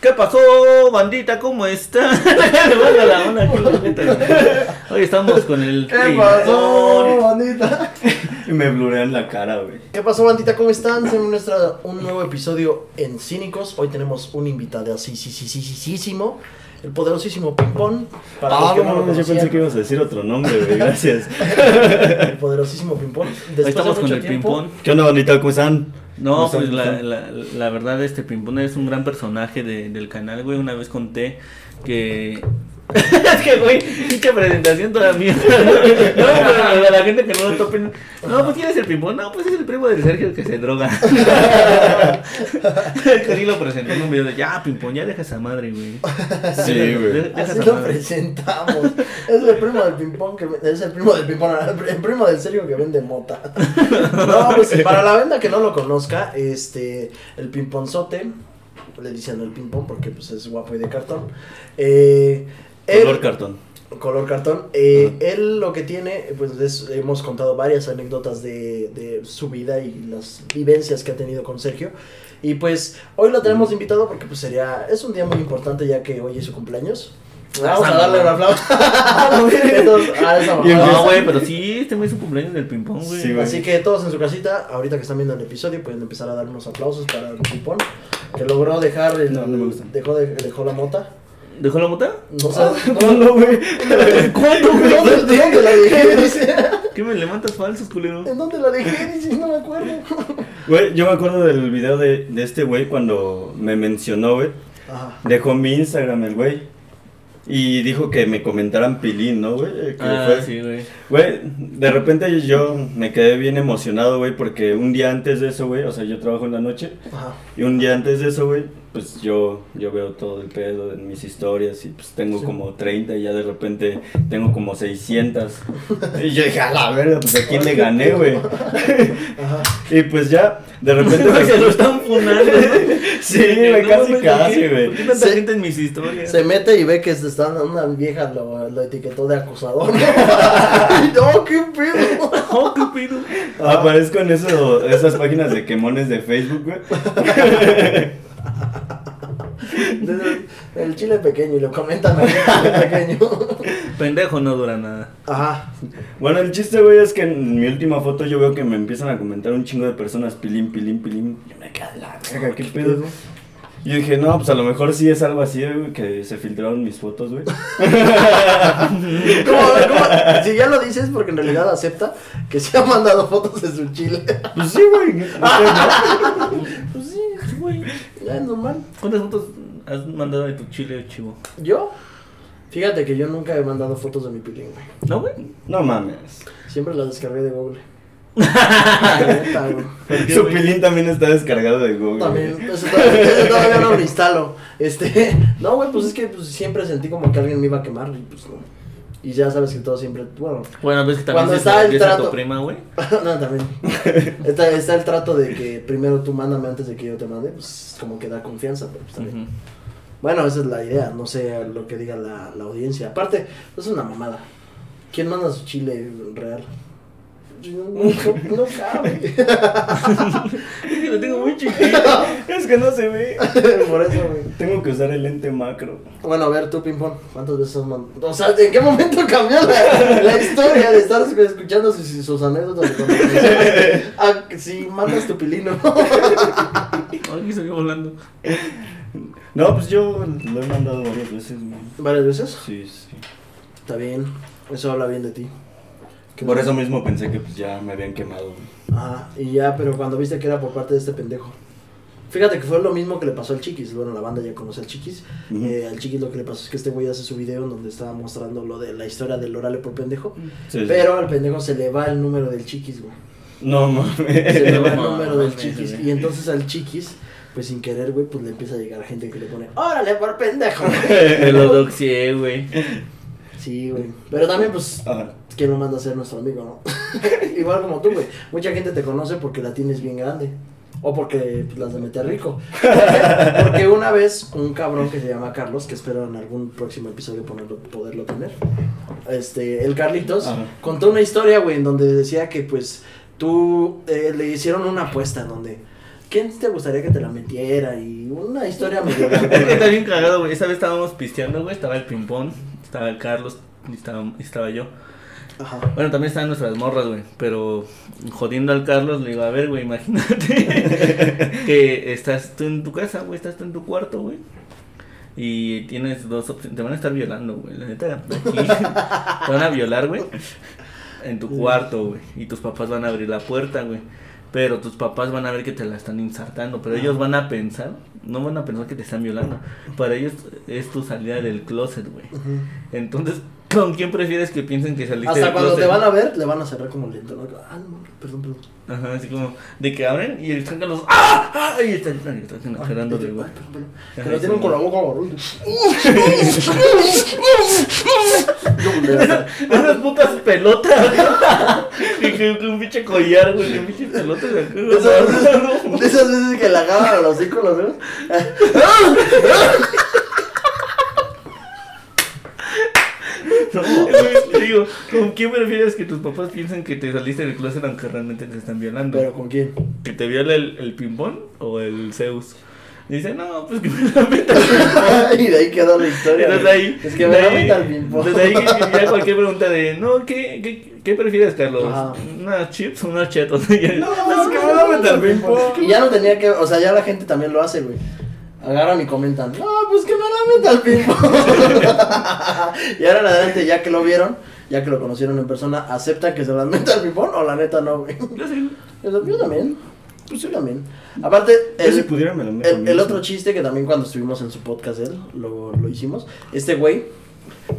¿Qué pasó, bandita? ¿Cómo está? Le manda la onda aquí, la neta, güey. Hoy estamos con el. ¿Qué pasó, bandita? Y me blurean la cara, güey. ¿Qué pasó, bandita? ¿Cómo están? Tenemos nuestra, un nuevo episodio en Cínicos. Hoy tenemos un invitado así, sí, sí, sí, sí, sí, el poderosísimo Pimpón. Para ah, no lo yo pensé que ibas a decir otro nombre, güey. Gracias. el poderosísimo Pimpón. Después estamos con el Pimpón. ¿Qué onda, bandita? ¿Cómo están? No, pues la, la, la, verdad, este Pimpón es un gran personaje de, del canal, güey. Una vez conté que es que, güey, pinche presentación toda mierda. No, pero la gente que no lo topen. No, pues quién es el pimpón. No, pues es el primo del Sergio que se droga. que sí lo presentó en un video de ya, pimpón, ya deja esa madre, güey. Sí, güey. Así lo presentamos. Es el primo del pimpón que es el primo del pimpón, el primo del Sergio que vende mota. No, pues para la venda que no lo conozca, este, el pimponzote le dicen el ping porque pues es guapo y de cartón. Eh, color cartón. Color cartón. Eh, él lo que tiene, pues hemos contado varias anécdotas de, de, su vida y las vivencias que ha tenido con Sergio. Y pues hoy lo tenemos invitado porque pues sería, es un día muy importante ya que hoy es su cumpleaños. Vamos a darle un aplauso. no, güey, pero sí, este mes es su cumpleaños del ping-pong, güey. Así que todos en su casita, ahorita que están viendo el episodio, pueden empezar a dar unos aplausos para el ping-pong. Que logró dejar el. No, no me gusta. Dejó, de, dejó la mota. ¿Dejó la mota? No, sé. ¿Cuándo, güey? ¿Cuándo, güey? ¿Dónde la dejé? ¿Qué me levantas falsos, culero? ¿En dónde la dejé? Dice, no me acuerdo. Güey, yo me acuerdo del video de, de este güey cuando me mencionó, güey. Dejó mi Instagram el güey. Y dijo que me comentaran Pilín, ¿no, güey? Ah, sí, güey. Güey, de repente yo me quedé bien emocionado, güey, porque un día antes de eso, güey, o sea, yo trabajo en la noche. Ajá. Y un día antes de eso, güey, pues yo, yo veo todo el pedo en mis historias y pues tengo como 30 y ya de repente tengo como 600. y yo dije, a la verga, pues a quién le gané, güey. y pues ya, de repente... se lo están funando. sí, güey, casi, casi, güey. ¿Por qué tanta se, gente en mis historias? Se mete y ve que están, una vieja lo, lo etiquetó de acusador. ¡Oh, qué pedo! ¡Oh, qué pedo! Aparezco en eso, esas páginas de quemones de Facebook, güey el chile pequeño y lo comentan el chile pequeño. Pendejo no dura nada. Ajá. Bueno, el chiste, güey, es que en mi última foto yo veo que me empiezan a comentar un chingo de personas, pilín, pilín, pilín. Yo me quedé la verga, qué pedo. Y yo dije, no, pues a lo mejor sí es algo así, güey, que se filtraron mis fotos, güey. Si ya lo dices, porque en realidad acepta que se ha mandado fotos de su chile. Pues sí, güey. pues sí, güey. Es normal. ¿Cuántas fotos has mandado de tu chile, chivo? ¿Yo? Fíjate que yo nunca he mandado fotos de mi pilín, güey. ¿No, güey? No mames. Siempre las descargué de Google. Su pilín también está descargado de Google. También, eso todavía, todavía no lo instalo. Este, no, güey, pues es que pues, siempre sentí como que alguien me iba a quemar y pues no. Y ya sabes que todo siempre, bueno. Bueno, ves que también cuando está el trato, tu prima, güey. no, también. Está, está, el trato de que primero tú mándame antes de que yo te mande, pues como que da confianza, pero pues también. Bueno, esa es la idea, no sé lo que diga la, la audiencia. Aparte, es una mamada. ¿Quién manda su chile real? No, no cabe. es que lo tengo muy chiquito. es que no se ve. Por eso, güey. Tengo que usar el lente macro. Bueno, a ver, tú, Pimpón, ¿cuántas veces has mandado? O sea, ¿en qué momento cambió la, la historia de estar escuchando sus, sus anécdotas? ah, si mandas tu pilino. Aquí seguimos hablando. No, pues yo lo he mandado varias veces, ¿Varias veces? Sí, sí. Está bien. Eso habla bien de ti. Por eso mismo pensé que pues ya me habían quemado. Ajá, y ya, pero cuando viste que era por parte de este pendejo. Fíjate que fue lo mismo que le pasó al Chiquis. Bueno, la banda ya conoce al Chiquis. Eh, al Chiquis lo que le pasó es que este güey hace su video en donde estaba mostrando lo de la historia del orale por pendejo. pero al pendejo se le va el número del Chiquis, güey. No mames. Se le va el número del Chiquis. Y entonces al Chiquis, pues sin querer, güey, pues le empieza a llegar gente que le pone, órale por pendejo. lo doxié, güey. Sí, güey. Pero también, pues, ¿quién lo manda a ser nuestro amigo, no? Igual como tú, güey. Mucha gente te conoce porque la tienes bien grande. O porque pues, las de meter rico. porque una vez un cabrón que se llama Carlos, que espero en algún próximo episodio ponerlo, poderlo tener, este, el Carlitos, contó una historia, güey, en donde decía que pues tú eh, le hicieron una apuesta en donde ¿quién te gustaría que te la metiera? Y una historia medio... es que está bien cagado, güey. Esa vez estábamos pisteando, güey. Estaba el ping-pong, estaba el Carlos y estaba, y estaba yo. Ajá. Bueno, también estaban nuestras morras, güey. Pero jodiendo al Carlos, le digo, a ver, güey, imagínate que estás tú en tu casa, güey, estás tú en tu cuarto, güey. Y tienes dos opciones. Te van a estar violando, güey. La neta, aquí te van a violar, güey. En tu cuarto, güey. Y tus papás van a abrir la puerta, güey. Pero tus papás van a ver que te la están insertando. Pero ellos van a pensar, no van a pensar que te están violando. Para ellos es tu salida del closet, güey. Entonces, ¿Con quién prefieres que piensen que saliste Hasta cuando te van a ver, le van a cerrar como lento, ¿no? Ah, no, perdón, perdón. Ajá, así como de que abren y están los ¡Ah! ¡Ah! Y están, están generando de igual. Que lo tienen con la boca barullo. Unas putas pelotas. que un pinche collar, güey. Un pinche pelota de De esas veces que la agarran a los hijos, los vemos. No, digo, ¿con quién prefieres que tus papás piensen que te saliste del closet aunque realmente te están violando? ¿Pero con quién? ¿Que te viola el, el ping-pong o el Zeus? Dice, no, pues que me la meta al y de ahí quedó la historia. Desde ahí, es que me la meta al ping-pong. Desde ahí ya cualquier pregunta de, no, ¿qué, qué, qué prefieres, Carlos? Ajá. ¿Unas chips o unas chetos? no, es que me la meta al ping-pong. Y ya no tenía que, o sea, ya la gente también lo hace, güey agarran y comentan, no, pues que me la meta al ping y ahora en adelante, ya que lo vieron, ya que lo conocieron en persona, ¿aceptan que se las meta al ping o la neta no, güey? Yo sí. Yo también. Pues yo también. Aparte, el, si pudiera me lo el, el otro chiste que también cuando estuvimos en su podcast él, lo, lo hicimos, este güey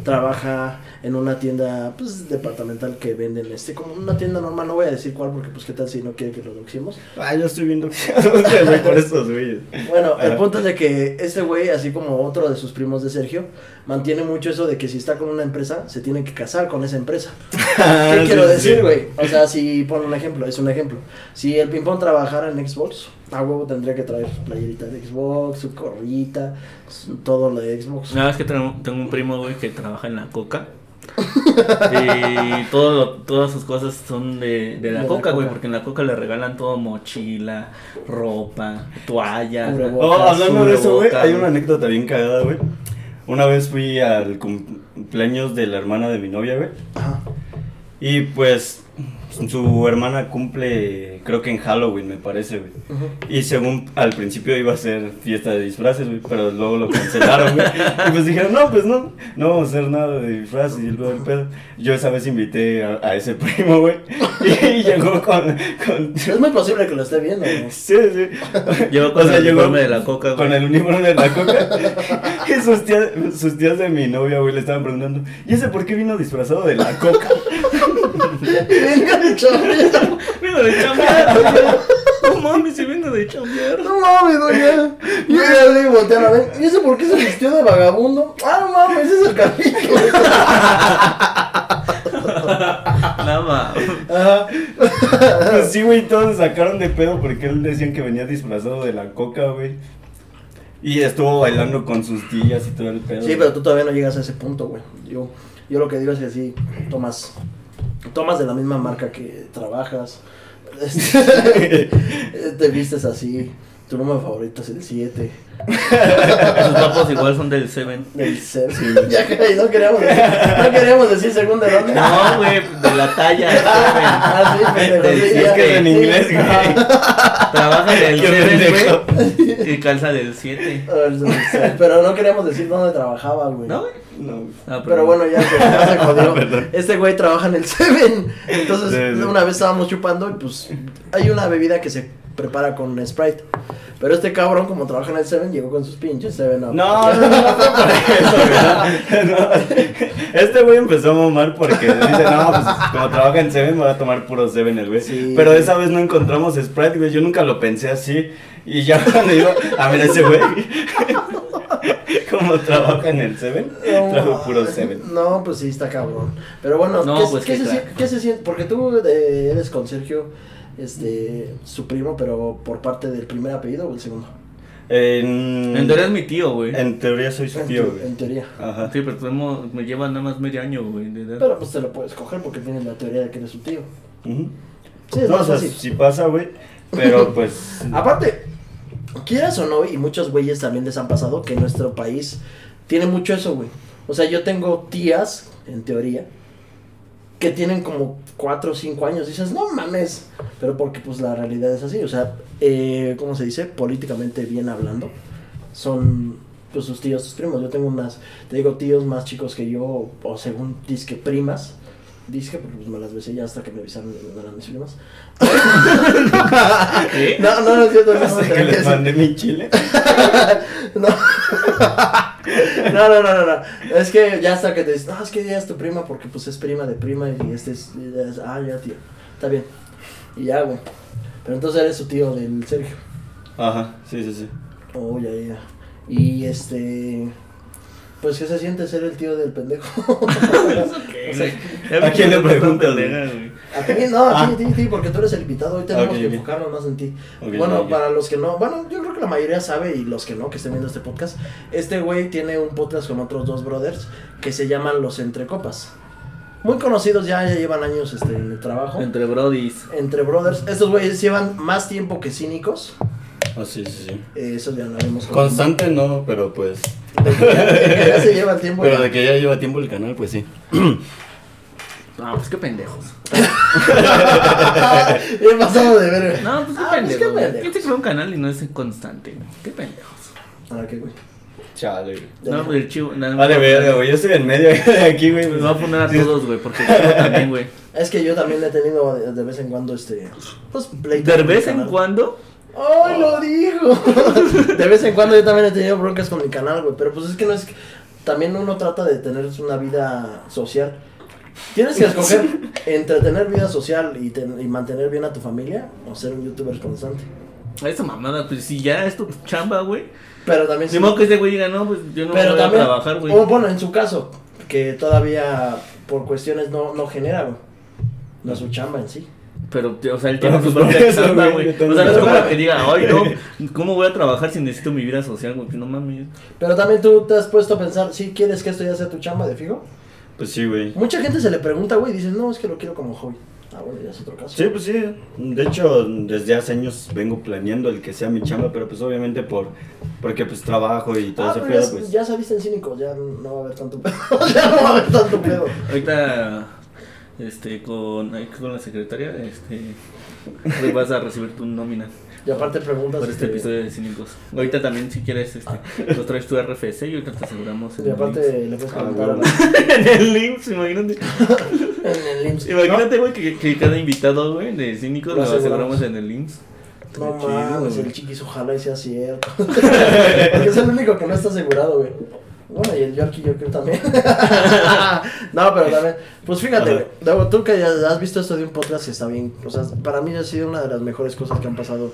trabaja en una tienda pues departamental que venden este como una tienda normal no voy a decir cuál porque pues qué tal si no quiere que lo doxemos ah yo estoy viendo. Por estos güeyes bueno el punto es de que este güey así como otro de sus primos de Sergio mantiene mucho eso de que si está con una empresa se tiene que casar con esa empresa. Qué quiero decir güey o sea si pon un ejemplo es un ejemplo. Si el ping pong trabajara en Xbox a huevo tendría que traer su playerita de Xbox, su corrita, todo lo de Xbox. Nada, es que tengo, tengo un primo, güey, que trabaja en la coca. Y todo todas sus cosas son de, de la coca, güey, porque en la coca le regalan todo mochila, ropa, toalla. Oh, hablando de eso, güey, hay una anécdota bien cagada, güey. Una vez fui al cumpleaños de la hermana de mi novia, güey. Ajá. Y pues su hermana cumple, creo que en Halloween, me parece, güey. Y según al principio iba a ser fiesta de disfraces, güey, pero luego lo cancelaron, güey. Y pues dijeron, no, pues no, no vamos a hacer nada de disfraces y luego el pedo. Yo esa vez invité a, ese primo, güey. Y, llegó con, con, Es muy posible que lo esté viendo, güey. Sí, sí. Llegó con el uniforme de la coca, güey. Con el uniforme de la coca. y sus tías, sus tías de mi novia, güey, le estaban preguntando, ¿y ese por qué vino disfrazado de la coca? Venga de chambear. Vengo de chambear. No mames, se vengo de chambear. No mames, doña. Y yo ya le voltear a ver. ¿Y ese por qué se vistió de vagabundo? Ah, no mames, ese es el capítulo. No mames. Pues sí, güey, todos sacaron de pedo porque él decían que venía disfrazado de la coca, güey. Y estuvo bailando con sus tías y todo el pedo. Sí, pero tú todavía no llegas a ese punto, güey. Yo, yo lo que digo es que sí, tomas tomas de la misma marca que trabajas, te vistes así, tu número favorito es el 7. Sus papos igual son del 7. Del 7. ya que no queríamos decir, no queríamos decir segunda de dónde. No, güey, de la talla. ah, sí, pero es que en inglés, güey. Trabaja del 7, güey. Y calza del 7. Pero no queríamos decir dónde trabajaba, güey. No, No. Ah, pero, bueno, ya se, ya se jodió. este güey trabaja en el Seven. Entonces, una vez estábamos chupando y pues hay una bebida que se prepara con Sprite. Pero este cabrón, como trabaja en el Seven, llegó con sus pinches Seven Up. No, no, no, no por eso, no. Este güey empezó a mamar porque dice, no, pues como trabaja en Seven, me voy a tomar puro Seven el güey. Pero esa vez no encontramos Sprite, güey. Yo nunca lo pensé así. Y ya cuando iba a ver ese güey. Como trabaja en el Seven, no, trajo puro Seven. No, pues sí, está cabrón. Pero bueno, no, ¿qué, pues ¿qué, se, ¿qué, se, siente? Porque tú eres con Sergio este, su primo, pero por parte del primer apellido o el segundo. En, en teoría es mi tío, güey. En teoría soy su tío, güey. En teoría. Ajá. Sí, pero tenemos, me lleva nada más medio año, güey. Pero pues te lo puedes coger porque tienes la teoría de que eres su tío. Uh Sí, es no, o sea, si pasa, güey. Pero pues. Aparte, quieras o no, y muchos güeyes también les han pasado que nuestro país tiene mucho eso, güey. O sea, yo tengo tías, en teoría, que tienen como 4 o 5 años. Dices, no mames. Pero porque pues la realidad es así. O sea, eh, ¿cómo se dice? Políticamente bien hablando. Son pues sus tíos, sus primos. Yo tengo unas, te digo, tíos más chicos que yo, o según disque primas. Disque, porque pues me las besé ya hasta que me avisaron no eran mis primas. No, no, no es cierto. No, Hasta que les mandé mi chile. no. no, no, no, no, no. Es que ya hasta que te dices, no, es que ella es tu prima porque pues es prima de prima y este es, y es- ah, ya, tío. Está bien. Y ya, güey. Pero entonces eres su tío del Sergio. Ajá, sí, sí, sí. Oh, ya, ya. Y este. Pues, ¿qué se siente ser el tío del pendejo? O sea, ¿A quién le preguntas, a ti, no, a ti, Ah. ti, ti, porque tú eres el invitado. Hoy tenemos Ok, que ok. enfocarnos más en ti. Bueno, para los que no, bueno, yo creo que la mayoría sabe y los que no, que estén viendo este podcast, este güey tiene un podcast con otros dos brothers que se llaman Los Entrecopas. Muy conocidos ya, ya llevan años este, en el trabajo. Entre brodis. Entre brothers, estos güeyes llevan más tiempo que cínicos. Ah, sí, sí, sí. Eh, eso ya lo habíamos Constante no, pero pues. De que ya, de que ya se lleva tiempo. Pero de que ya lleva tiempo el canal, pues sí. No, pues qué pendejos. He pasado de ver. No, pues qué Ah, pues, pendejos. qué güey. pendejos. ¿Quién se crea un canal y no es constante? güey? Qué pendejos. Ah, qué güey. Chale, güey. No, pues el chivo. nada, Vale, verga, güey. Yo estoy en medio de aquí, güey. Me voy a poner a todos, güey, porque el chivo también, güey. Es que yo también he tenido de, vez en cuando este. Pues De vez en canal. cuando. ¡Ay, lo dijo! de vez en cuando yo también he tenido broncas con mi canal, güey. Pero pues es que no es. También uno trata de tener una vida social. Tienes que escoger entre tener vida social y, ten- y mantener bien a tu familia o ser un youtuber constante. Esa mamada, pues si ya es tu chamba, güey. Pero también Ni modo que ese güey diga, no, pues yo no Pero voy también, a trabajar, güey. o bueno, en su caso, que todavía por cuestiones no, no genera, güey. No es su chamba en sí. Pero, o sea, él tiene su pues, propia chamba, güey, O sea, no es como que diga, ay, no, ¿cómo voy a trabajar si necesito mi vida social, güey? No mames. Pero también tú te has puesto a pensar, si quieres que esto ya sea tu chamba de fijo? Pues sí, güey. Mucha gente se le pregunta, güey, y dice, no, es que lo quiero como hobby. Ah, bueno, ya es otro caso. Sí, pues sí. De hecho, desde hace años vengo planeando el que sea mi chamba, pero pues obviamente por porque pues trabajo y todo Ah, ese pedo, ya, pues. ya saliste en cínicos, ya no va a haber tanto pedo. ya no va a haber tanto pedo. Ahorita, este, con, ahí con la secretaria, este, pues vas a recibir tu nómina Y aparte preguntas. por este este, episodio de Cínicos. Ahorita también, si quieres, este, nos traes tu RFC y ahorita te aseguramos en Y el aparte le puedes Ah, preguntar a la- en el IMSS, imagínate. en el IMSS. Imagínate, güey, que, que cada invitado, güey, de Cínicos Lo lo aseguramos aseguramos. en el IMSS. No, mames, el chiquis ojalá y sea cierto. Porque es el único que no está asegurado, güey. Bueno, y el Yorkie yo creo también. no, pero también. Pues fíjate. Luego, Tú que ya has visto esto de un podcast que está bien. O sea, para mí ha sido una de las mejores cosas que han pasado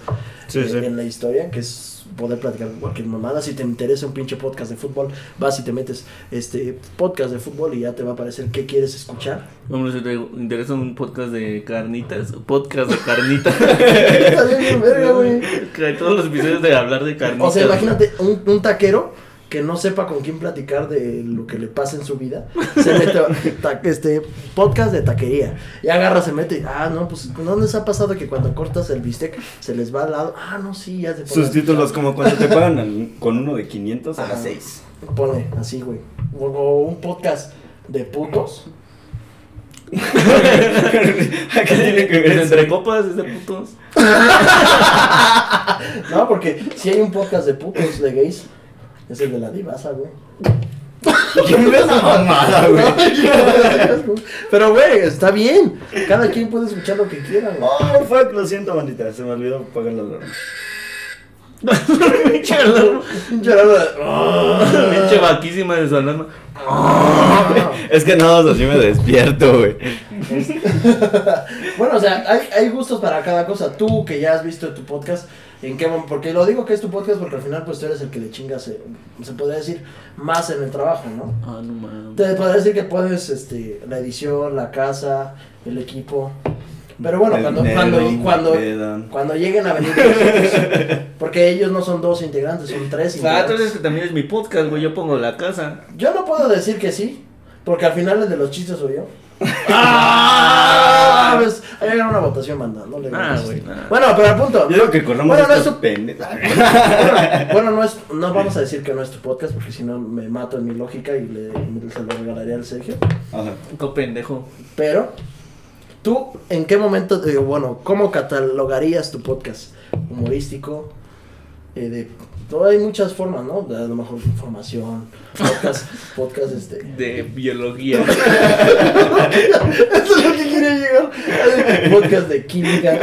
Sí, en, sí. en la historia, que es poder platicar con cualquier mamada. Si te interesa un pinche podcast de fútbol, vas y te metes este podcast de fútbol y ya te va a aparecer qué quieres escuchar. Vamos, si te interesa un podcast de carnitas, podcast de carnitas. Está bien, bien verga, güey. Que todos los episodios de hablar de carnitas. O sea, imagínate un, un taquero que no sepa con quién platicar de lo que le pasa en su vida. Se mete a ta- este podcast de taquería. Y agarra, se mete. Ah, no, pues ¿no les ha pasado que cuando cortas el bistec se les va al lado? Ah, no, sí, ya se Sus títulos como cuando te pagan con uno de 500 a Ajá. las 6. Pone así, güey. O, o un podcast de putos. ¿A qué tiene que ver entre copas, es de putos. No, porque si hay un podcast de putos, de gays, es el de la divasa, güey. ¿Quién ve esa mamada, güey? Pero, güey, está bien. Cada quien puede escuchar lo que quiera, güey. Oh, fuck, lo siento, bandita. Se me olvidó pagar la alarma. Pinche alarma. Pinche Ah. Pinche vaquísima de su alarma. Es que más así me despierto, güey. Bueno, o sea, hay, hay gustos para cada cosa. Tú que ya has visto tu podcast, ¿en qué Porque lo digo que es tu podcast porque al final pues tú eres el que le chingas, eh, se podría decir, más en el trabajo, ¿no? Ah, no mames. Te podría decir que puedes, este, la edición, la casa, el equipo. Pero bueno, El cuando, dinero, cuando, cuando, cuando lleguen a venir nosotros, porque ellos no son dos integrantes, son tres Ah, integrantes. entonces este también es mi podcast, güey. Yo pongo la casa. Yo no puedo decir que sí, porque al final el de los chistes soy yo. ¡Ah! ¿Ves? Ahí era una votación, banda. No le Ah, güey, nada. Bueno, pero al punto. Yo digo que corramos Bueno, no es- pendejos. bueno, bueno, no, es, no vamos a decir que no es tu podcast porque si no me mato en mi lógica y le, se lo regalaría al Sergio. Ajá. Qué pendejo. Pero, ¿tú en qué momento, digo, bueno, cómo catalogarías tu podcast? ¿Humorístico? Eh, de, no, hay muchas formas, ¿no? De, a lo mejor información, podcast, podcast, este... De biología. Eso es lo que quería llegar. Podcast de química.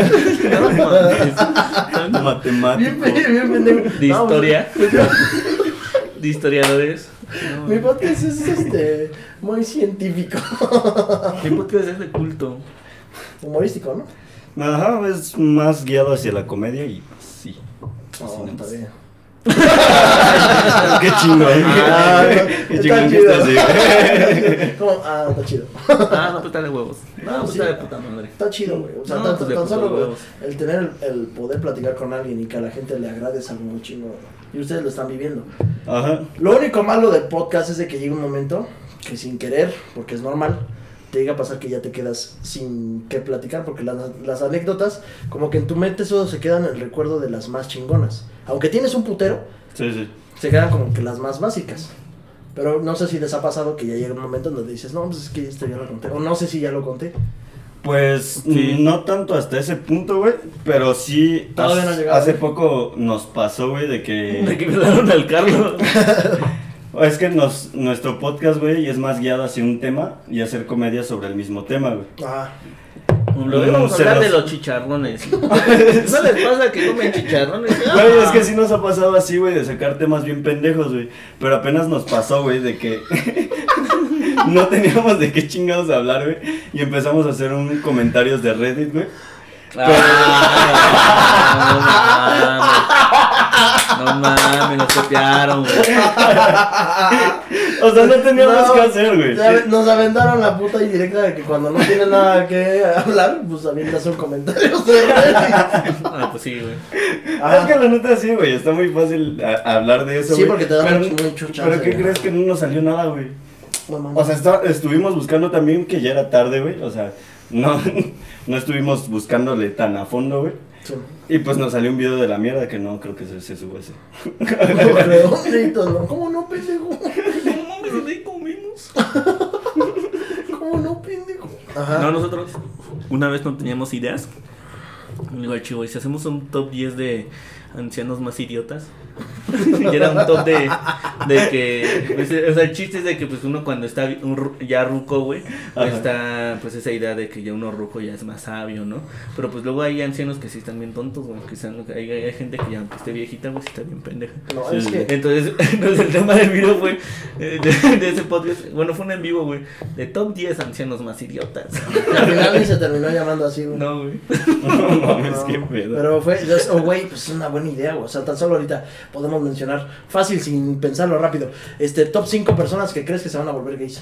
No. Bien, Matemático. bien pendejo. De No, pues, historia. De historiadores. Mi podcast es este muy científico. Mi podcast es de culto. Humorístico, ¿no? Ajá, es más guiado hacia la comedia y sí. Oh, está bien. Qué chingón. Ah, Qué está chingón que chido. estás así. ¿Cómo? Ah, está chido. Ah, no, pues está de huevos. No, pues Sí. está de puta madre. Está chido, güey. O sea, No, tan, pues tan solo güey, huevos. el tener el, el poder platicar con alguien y que a la gente le agrade es algo muy chingo. Y ustedes lo están viviendo. Ajá. Lo único malo del podcast es de que llega un momento que sin querer, porque es normal, te llega a pasar que ya te quedas sin qué platicar, porque las, las anécdotas, como que en tu mente solo se quedan el recuerdo de las más chingonas. Aunque tienes un putero, Sí, sí. se quedan como que las más básicas. Pero no sé si les ha pasado que ya llega un momento donde dices, no, pues es que esto ya lo conté. O no sé si ya lo conté. Pues Sí. no tanto hasta ese punto, güey, pero sí Todavía no ha hace, hace ¿eh? poco nos pasó, güey, de De que que me daron al Carlos. es que nos nuestro podcast, güey, es más guiado hacia un tema y hacer comedia sobre el mismo tema, güey. Ah, Luego vamos a hablar los- de los chicharrones. ¿No les pasa que comen chicharrones? Güey, es que sí nos ha pasado así, güey, de sacar temas bien pendejos, güey. Pero apenas nos pasó, güey, de que no teníamos de qué chingados hablar, güey. Y empezamos a hacer un comentarios de Reddit, güey. Ah, no mames. No mames, nos copiaron, güey. O sea, no teníamos No, qué hacer, güey. ya Nos aventaron la puta indirecta de que cuando no tienen nada que hablar, pues avientas un comentario. Ah, pues sí, güey. Ah, Es que la neta sí, güey, está muy fácil a- hablar de eso, Sí, porque te da pero, mucho- chance, Pero ¿qué crees que no nos salió nada, güey? no mames. O sea, está- estuvimos buscando también que ya era tarde, güey. O sea, no, no estuvimos buscándole tan a fondo, güey. Sí. Y pues nos salió un video de la mierda que no creo que se, se suba ese. ¿Cómo no, pendejo? No mames, ahí comimos. ¿Cómo no, pendejo? Ajá. No, nosotros una vez no teníamos ideas. Le digo al chivo, ¿y si hacemos un top 10 de ancianos más idiotas? y era un top de, de que, pues, o sea, el chiste es de que pues uno cuando está un ya ruco, güey, pues, está pues esa idea de que ya uno ruco ya es más sabio, ¿no? Pero pues luego hay ancianos que sí están bien tontos, güey, que sean- hay, hay gente que ya aunque esté viejita, güey, sí está bien pendeja. No, Sí, es que. Entonces, entonces el tema del video fue eh, de, de ese podcast, bueno, fue un en vivo, güey, de top 10 ancianos más idiotas. Al final ni se terminó llamando así, güey. No, güey. No mames, No, qué pedo. Pero fue, es- oh, güey, pues es una buena idea, güey. O sea, tan solo ahorita podemos mencionar, fácil, sin pensarlo rápido, este, top 5 personas que crees que se van a volver gays.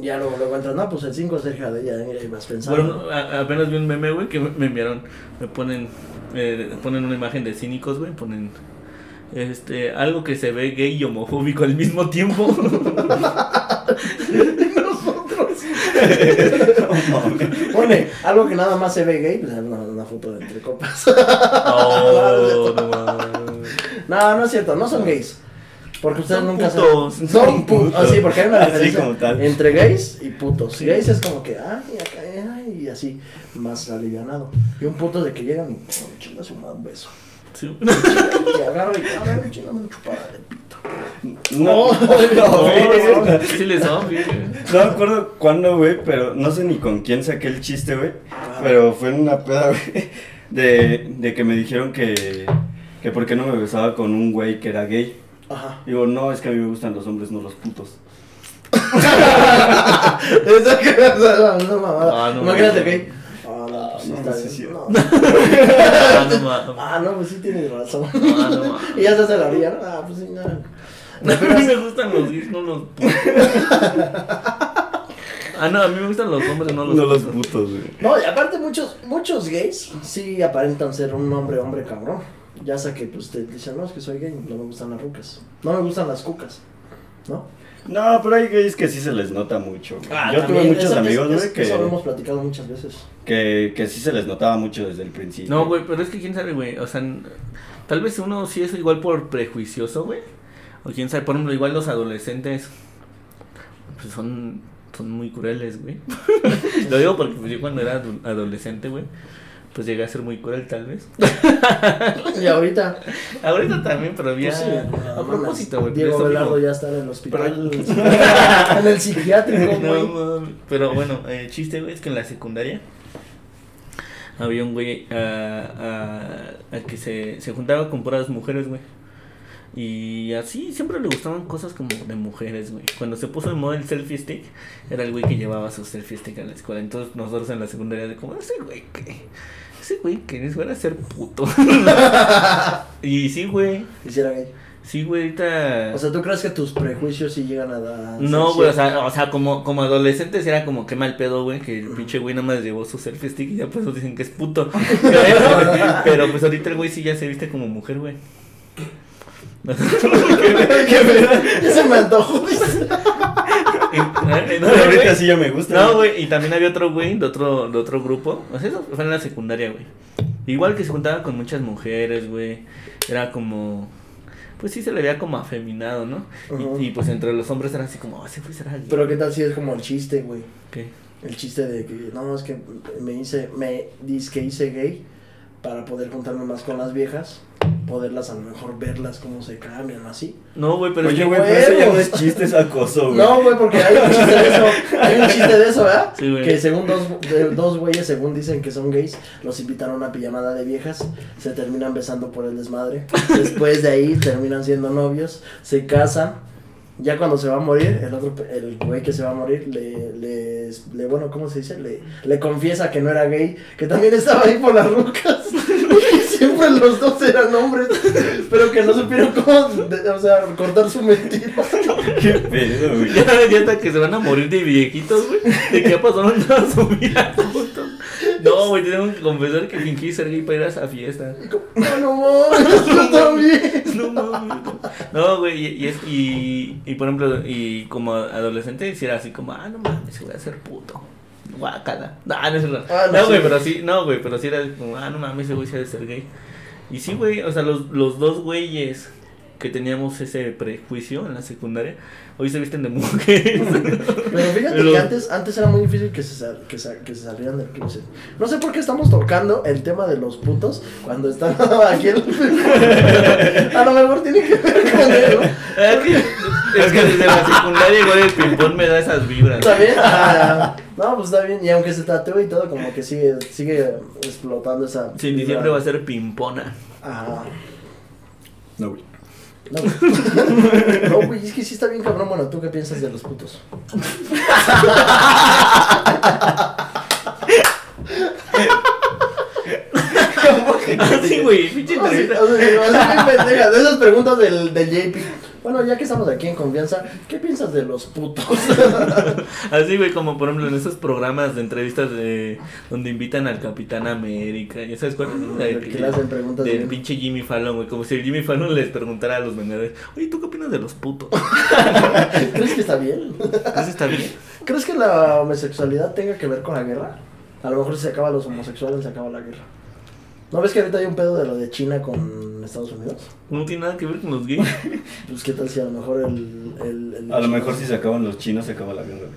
Ya luego, luego entras, no, pues el 5 es Sergio de ya, ya ibas pensando. Bueno, a- apenas vi un meme, güey, que me, me enviaron, me ponen, eh, ponen una imagen de cínicos, güey, ponen, este, algo que se ve gay y homofóbico al mismo tiempo. Nosotros. Pone, algo que nada más se ve gay, pues una foto de entre copas. No no, no es cierto, no son gays. Porque ustedes Son nunca putos. saben. Son putos. Ah, sí, porque hay una diferencia como tal. entre gays y putos. Sí. Gays es como que, ay, acá, ay, y así, más alivianado. Y un puto de que llegan y, oh, chingas un beso. Sí. Y agarra y, a ver, chingame una chupada de pito. No, No, no. Sí les. No me acuerdo cuándo, güey, pero no sé ni con quién saqué el chiste, güey. Pero fue en una peda, güey, de, de que me dijeron que, que por qué no me besaba con un güey que era gay. Ajá. Digo, no, es que a mí me gustan los hombres, no los putos. Esa que. Ah, no, no. Ah, no, no, está sí, bien. Sí. No. Ah, no. Ah, no, pues sí tienes razón. Ah, no mames. Y ya se hace la orilla, ¿no? Ah, pues sí, no. A mí me gustan los gays, no los putos. Ah, no, a mí me gustan los hombres, no los No los putos. putos, güey. No, y aparte muchos, muchos gays sí aparentan ser un hombre, hombre cabrón. Ya sea que pues te dicen, no, es que soy gay, no me gustan las rucas. No me gustan las cucas, ¿no? No, pero hay gays que sí se les nota mucho. Ah, Yo tuve muchos amigos, güey, que... Eso lo hemos platicado muchas veces. Que, que sí se les notaba mucho desde el principio. No, güey, pero es que quién sabe, güey. O sea, tal vez uno sí es igual por prejuicioso, güey. O quién sabe, por ejemplo, igual los adolescentes pues son, son muy crueles, güey. Lo digo porque pues, yo cuando era adolescente, güey, pues llegué a ser muy cruel tal vez. y ahorita. Ahorita también, pero ya. Pues a propósito, güey. Diego Velardo ya está en el hospital. en el psiquiátrico, güey. pero bueno, el chiste, güey, es que en la secundaria había un güey al que se, se juntaba con puras mujeres, güey. Y así siempre le gustaban cosas como de mujeres, güey. Cuando se puso de moda el selfie stick, era el güey que llevaba su selfie stick a la escuela. Entonces nosotros en la secundaria de como, ese güey que... Ese güey que es fuera a ser puto. y sí, güey. Hiciera gay. Sí, güey, ahorita... O sea, ¿tú crees que tus prejuicios sí llegan a dar... No, güey, o sea, o sea como, como adolescentes era como que mal pedo, güey, que el pinche güey nada más llevó su selfie stick y ya pues dicen que es puto. Pero pues ahorita el güey sí ya se viste como mujer, güey. ya se me antojó. no, ahorita sí ya me gusta. No, güey, y también había otro güey de otro, de otro grupo. O sea, eso fue en la secundaria, güey. Igual que se juntaba con muchas mujeres, güey. Era como. Pues sí se le veía como afeminado, ¿no? y, pues entre los hombres era así como, oh, ese fue será Pero qué tal si es como el chiste, güey. ¿Qué? El chiste de que, no, es que me hice, me dice que hice gay para poder juntarme más con las viejas poderlas a lo mejor verlas cómo se cambian así. No, güey, pero Oye, güey, pero eso ya no es chiste, es acoso, güey. No, güey, porque hay un chiste de eso, hay un chiste de eso, ¿verdad? Sí, güey. Que según dos, dos güeyes, según dicen que son gays, los invitaron a una pijamada de viejas, se terminan besando por el desmadre, después de ahí terminan siendo novios, se casan, ya cuando se va a morir, el otro, el güey que se va a morir, le, le, le, bueno, ¿cómo se dice? Le, le confiesa que no era gay, que también estaba ahí por las rucas siempre los dos eran hombres, pero que no supieron cómo, o sea, cortar su mentira. Qué pedo, güey. Ya, hasta que se van a morir de viejitos, güey. De que pasaron toda su vida juntos. No, güey, tenemos que confesar que fingí ser gay para ir a esa fiesta. No, no mames, no también. No mames. No, güey, y, y, y, y, por ejemplo, y como adolescente, si era así como, ah, no mames, voy a ser puto guácala. No, no es verdad. Ah, no, güey, pero sí, no, güey, pero sí era como, ah, no mames, ese güey se ha de ser gay. Y sí, güey, o sea, los, los dos güeyes que teníamos ese prejuicio en la secundaria, hoy se visten de mujeres. Pero fíjate que antes, antes era muy difícil que se, que, se, que se salieran del closet. No sé por qué estamos tocando el tema de los putos cuando están aquí el... A lo mejor tiene que ver con eso. Es que desde la secundaria igual el ping me da esas vibras. ¿Está bien? Ah, no, pues está bien. Y aunque se tatúe y todo, como que sigue, sigue explotando esa... Sí, ni siempre va a ser pimpona. Ajá. No, güey. No, no, güey, es que sí está bien cabrón. Bueno, ¿tú qué piensas de los putos? Así, güey, pinche entrevista. De esas preguntas del, del JP. Bueno, ya que estamos aquí en confianza, ¿qué piensas de los putos? Así, güey, como por ejemplo en esos programas de entrevistas de donde invitan al Capitán América, ¿ya sabes cuál? que le hacen preguntas del pinche Jimmy Fallon, güey, como si Jimmy Fallon les preguntara a los vendedores, oye, ¿tú qué opinas de los putos? ¿Crees que está bien? ¿Crees que está bien? ¿Crees que la homosexualidad tenga que ver con la guerra? A lo mejor si se acaba los homosexuales, se acaba la guerra. ¿No ves que ahorita hay un pedo de lo de China con Estados Unidos? No tiene nada que ver con los gays. pues qué tal si a lo mejor el... el, a lo mejor si se acaban los chinos, se acaba la guerra.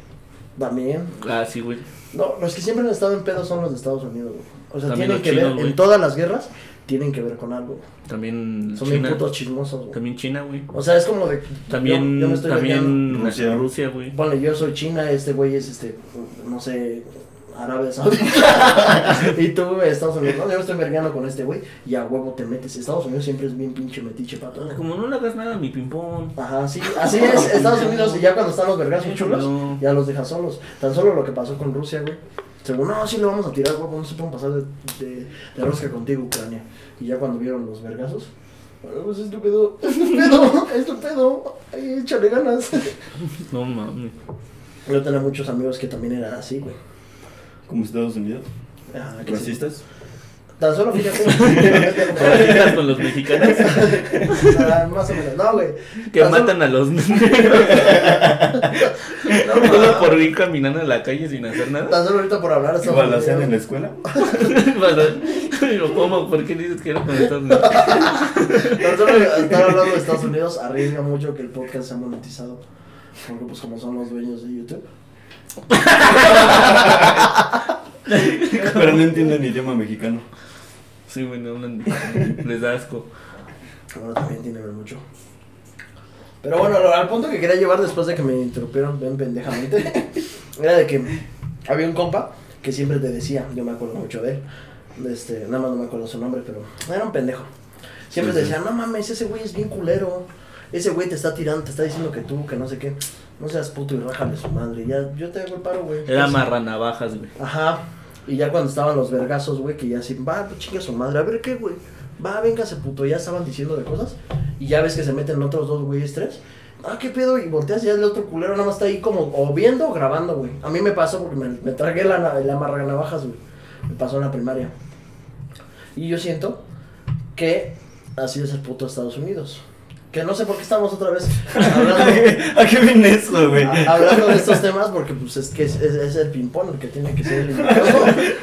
También. Ah, sí, güey. No, los que siempre han estado en pedo son los de Estados Unidos, güey. O sea, tienen que ver, en todas las guerras, tienen que ver con algo. También Son bien putos chismosos, güey. También China, güey. O sea, es como de... También, yo, también Rusia, Rusia, güey. Bueno, yo soy China, este güey es, este, no sé, Arabia Saudita. y tú, Estados Unidos, no, yo estoy vergando con este güey. Y a huevo te metes. Estados Unidos siempre es bien pinche metiche para todo. Como no le hagas nada a mi ping-pong. Ajá, sí. Así es. Estados Unidos, y ya cuando están los vergas chulos, ya los deja solos. Tan solo lo que pasó con Rusia, güey. Según, no, sí lo vamos a tirar, güey. No se pueden pasar de, de, de rosca contigo, Ucrania. Y ya cuando vieron los vergazos. Pues es tu pedo, es tu pedo, es tu pedo. Ay, échale ganas. No mames. Yo tenía muchos amigos que también eran así, güey como Estados Unidos. Ah, ¿Racistas? Tan solo fíjate. ¿Políticas con los mexicanos? Ah, más o menos. No, güey. Que Tan solo- matan a los. No, por ir caminando en la calle sin hacer nada. Tan solo ahorita por hablar estamos ¿Igual lo hacían en la escuela? Pero, ¿Cómo? ¿Por qué dices que era con Estados Unidos? Tan solo estar hablando de Estados Unidos arriesga mucho que el podcast sea monetizado. Porque pues como son los dueños de YouTube. Pero no entienden idioma mexicano. Sí, bueno, hablan- les da asco. Ahora también tiene mucho. Pero bueno, al punto que quería llevar después de que me interrumpieron bien pendejamente, era de que había un compa que siempre te decía, yo me acuerdo mucho de él, este, nada más no me acuerdo su nombre, pero era un pendejo. Siempre Sí, te sí. decía, no mames, ese güey es bien culero, ese güey te está tirando, te está diciendo que tú, que no sé qué, no seas puto y rájale su madre, ya, yo te hago el paro, güey. Era marranavajas, güey. Ajá. Y ya cuando estaban los vergazos, güey, que ya así, va, pues chinga su madre, a ver qué, güey. Va, véngase, puto. Ya estaban diciendo de cosas. Y ya ves que se meten otros dos güeyes, tres. Ah, qué pedo. Y volteas y ya el otro culero nada más está ahí como o viendo o grabando, güey. A mí me pasó porque me, me tragué la, la amarra navajas, güey. Me pasó en la primaria. Y yo siento que así es el puto Estados Unidos. Que no sé por qué estamos otra vez hablando. ¿A qué viene eso, güey? Hablando de estos temas, porque pues es que es, es- es el ping-pong el que tiene que ser el.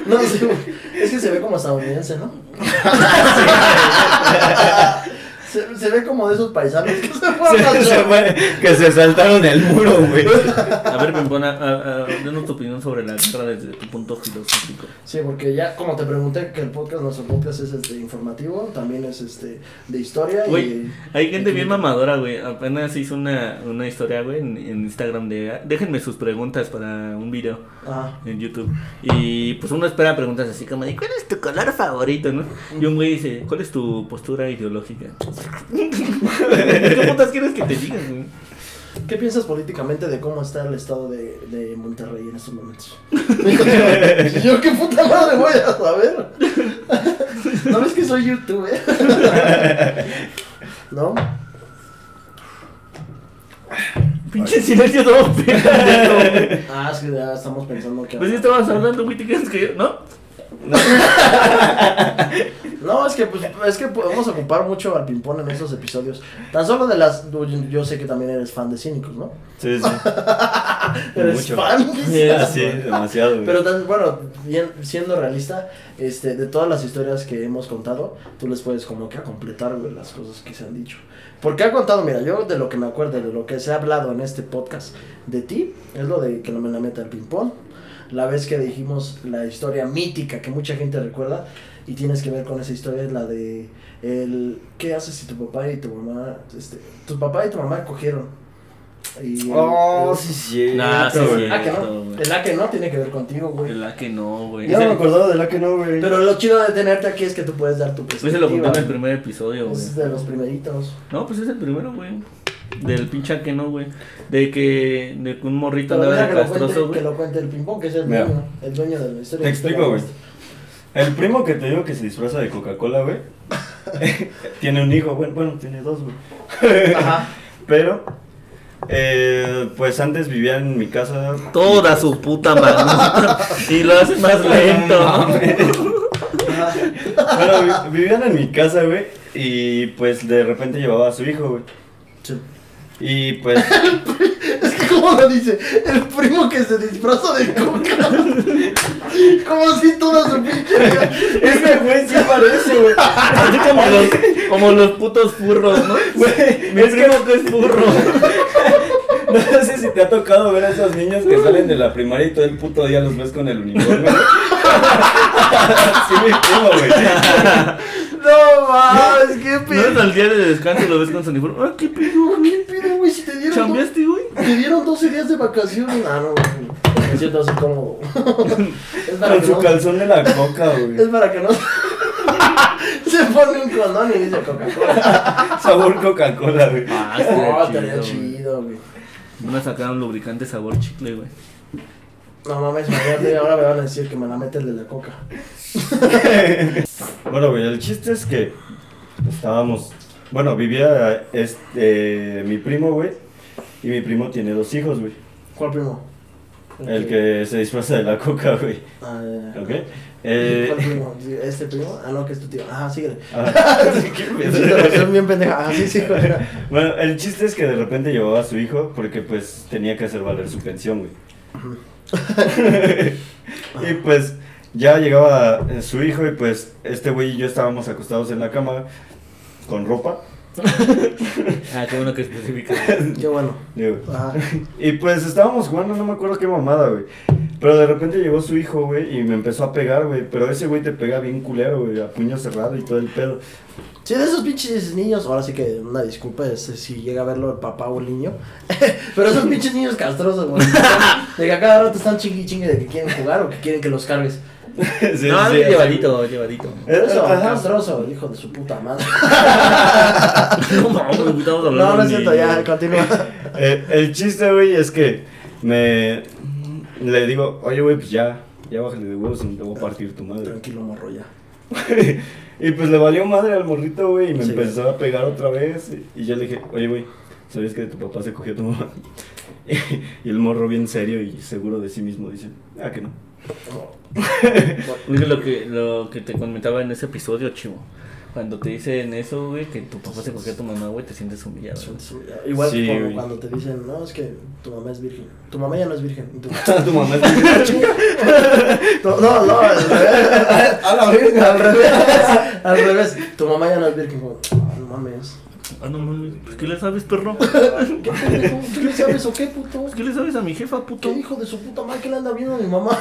No sé, güey. es que se ve como estadounidense, ¿no? se, se ve como de esos paisanos que se Se- se fue- que se saltaron el muro, güey. A ver, Pimpona, denos tu opinión sobre la guerra desde tu punto filosófico. Sí, porque ya, como te pregunté, que el podcast, nuestro podcast es este informativo, también es este de historia Güey, y... hay gente y- bien mamadora, güey. Apenas hizo una, una historia, güey, en, en Instagram de... "Ah, Déjenme sus preguntas para un video Ajá. en YouTube. Y pues uno espera preguntas así como de, ¿cuál es tu color favorito, no? Y un güey dice, ¿cuál es tu postura ideológica? ¿Qué putas quieres que te digan, güey? ¿Qué piensas políticamente de cómo está el estado de, de Monterrey en estos momentos? Yo qué puta madre voy a saber. ¿No ves que soy youtuber? ¿No? Pinche silencio todo pendejo. Ah, es que ya estamos pensando que... Pues sí estabas hablando, güey, ¿te crees que yo? ¿No? No, que pues, es que podemos ocupar mucho al ping-pong en estos episodios. Tan solo de las... Yo, yo sé que también eres fan de Cínicos, ¿no? Sí, sí. Eres Mucho. fan. Ah, sí, demasiado, güey. Pero bueno, bien, siendo realista, este, de todas las historias que hemos contado, tú les puedes como que a completar, güey, las cosas que se han dicho. Porque ha contado, mira, yo de lo que me acuerdo, de lo que se ha hablado en este podcast de ti, es lo de que no me la meta el ping-pong. La vez que dijimos la historia mítica que mucha gente recuerda y tienes que ver con esa historia es la de el qué haces si tu papá y tu mamá este tu papá y tu mamá cogieron y Oh, el- sí, sí. Nah, sí. Ah, que no. El A que no tiene que ver contigo, güey. La que no, güey. Ya no me acordaba de la que no, güey. Pero lo chido de tenerte aquí es que tú puedes dar tu Ese perspectiva. lo conté en el primer episodio, güey. Es de los primeritos. No, pues es el primero, güey. Del pinche que no, güey. De que, de que un morrito andaba de que castroso, que güey. lo cuente el ping-pong, que es el Mira. dueño, el dueño de la historia. Te explico, güey. El primo que te digo que se disfraza de Coca-Cola, güey, tiene un hijo, bueno, bueno, tiene dos, güey. Ajá. Pero, eh, pues antes vivía en mi casa. Toda su puta mano. y lo hace más lento. Bueno, vi- vivían en mi casa, güey, y pues de repente llevaba a su hijo, güey. Sí. Y pues, Es que dice, el primo que se disfraza de coca. como si toda su pinche ese güey sí parece, güey. Así como los, como los putos furros, ¿no? Güey, Mi primo que es furro. No sé si te ha tocado ver a esos niños que salen de la primaria y todo el puto día los ves con el uniforme. sí, mi primo, güey. No mames, qué No es pedo. al día de descanso y lo ves con su uniforme. Ah, qué pedo, ¿Qué güey. pedo, güey? Si te dieron, ¿Chambeaste, güey? te dieron 12 días de vacaciones. Ah, no, güey. Me siento así como. es para Con que su no- calzón de la coca, güey. Es para que no. se pone un condón y dice Coca-Cola. Sabor Coca-Cola, güey. Ah, Oh, estaría estaría chido, güey. chido, güey. Van a sacar un lubricante sabor chicle, güey. No mames, imagínate, ahora me van a decir que me la mete el de la coca. Bueno, güey, el chiste es que estábamos. Bueno, vivía este, mi primo, güey. Y mi primo tiene dos hijos, güey. ¿Cuál primo? El que se disfraza de la coca, güey. Ah, ya, ya. ¿Ok? Eh... ¿Este primo? Ah, no, que es tu tío. Ajá, síguele. Ah, Son bien pendeja. Ah, sí, sí, Bueno, el chiste es que de repente llevaba a su hijo porque pues tenía que hacer valer su pensión, güey. y pues ya llegaba eh, su hijo y pues este güey y yo estábamos acostados en la cama con ropa. ah, qué bueno que especifica. Qué bueno. Y pues estábamos jugando, no me acuerdo qué mamada, güey. Pero de repente llegó su hijo, güey, y me empezó a pegar, güey. Pero ese güey te pega bien culero, güey, a puño cerrado y todo el pedo. Sí, de esos pinches niños, ahora sí que una disculpa es, si llega a verlo el papá o el niño. pero esos pinches niños castrosos, güey. De que a cada rato están chingui chingue de que quieren jugar o que quieren que los cargues. sí, no, sí, llevadito, llevadito. Eso, castroso, hijo de su puta madre. no, no, no es cierto, ya, continúa. Eh, el chiste, güey, es que me le digo, oye, güey, pues ya, ya bájale de huevos y te voy a partir tu madre. Tranquilo, morro, ya. y pues le valió madre al morrito, güey, y me empezó a pegar otra vez. Y, yo le dije, oye, güey, ¿sabías que tu papá se cogió a tu mamá? y el morro bien serio y seguro de sí mismo dice, ah, que no. lo que, lo que te comentaba en ese episodio, chivo. Cuando te dicen eso, güey, que tu papá se cogió a tu mamá, güey, te sientes humillado. Igual como cuando te dicen, no, es que tu mamá es virgen. Tu mamá ya no es virgen. Tu, tu mamá es virgen. no, no, al revés. A la virgen. Al revés. Al revés. Tu mamá ya no es virgen. Como, no mames. Ah, no mames, pues ¿qué le sabes, perro? ¿Qué, ¿Qué le sabes o qué, puto? ¿Qué le sabes a mi jefa, puto? ¿Qué hijo de su puta madre que le anda viendo a mi mamá?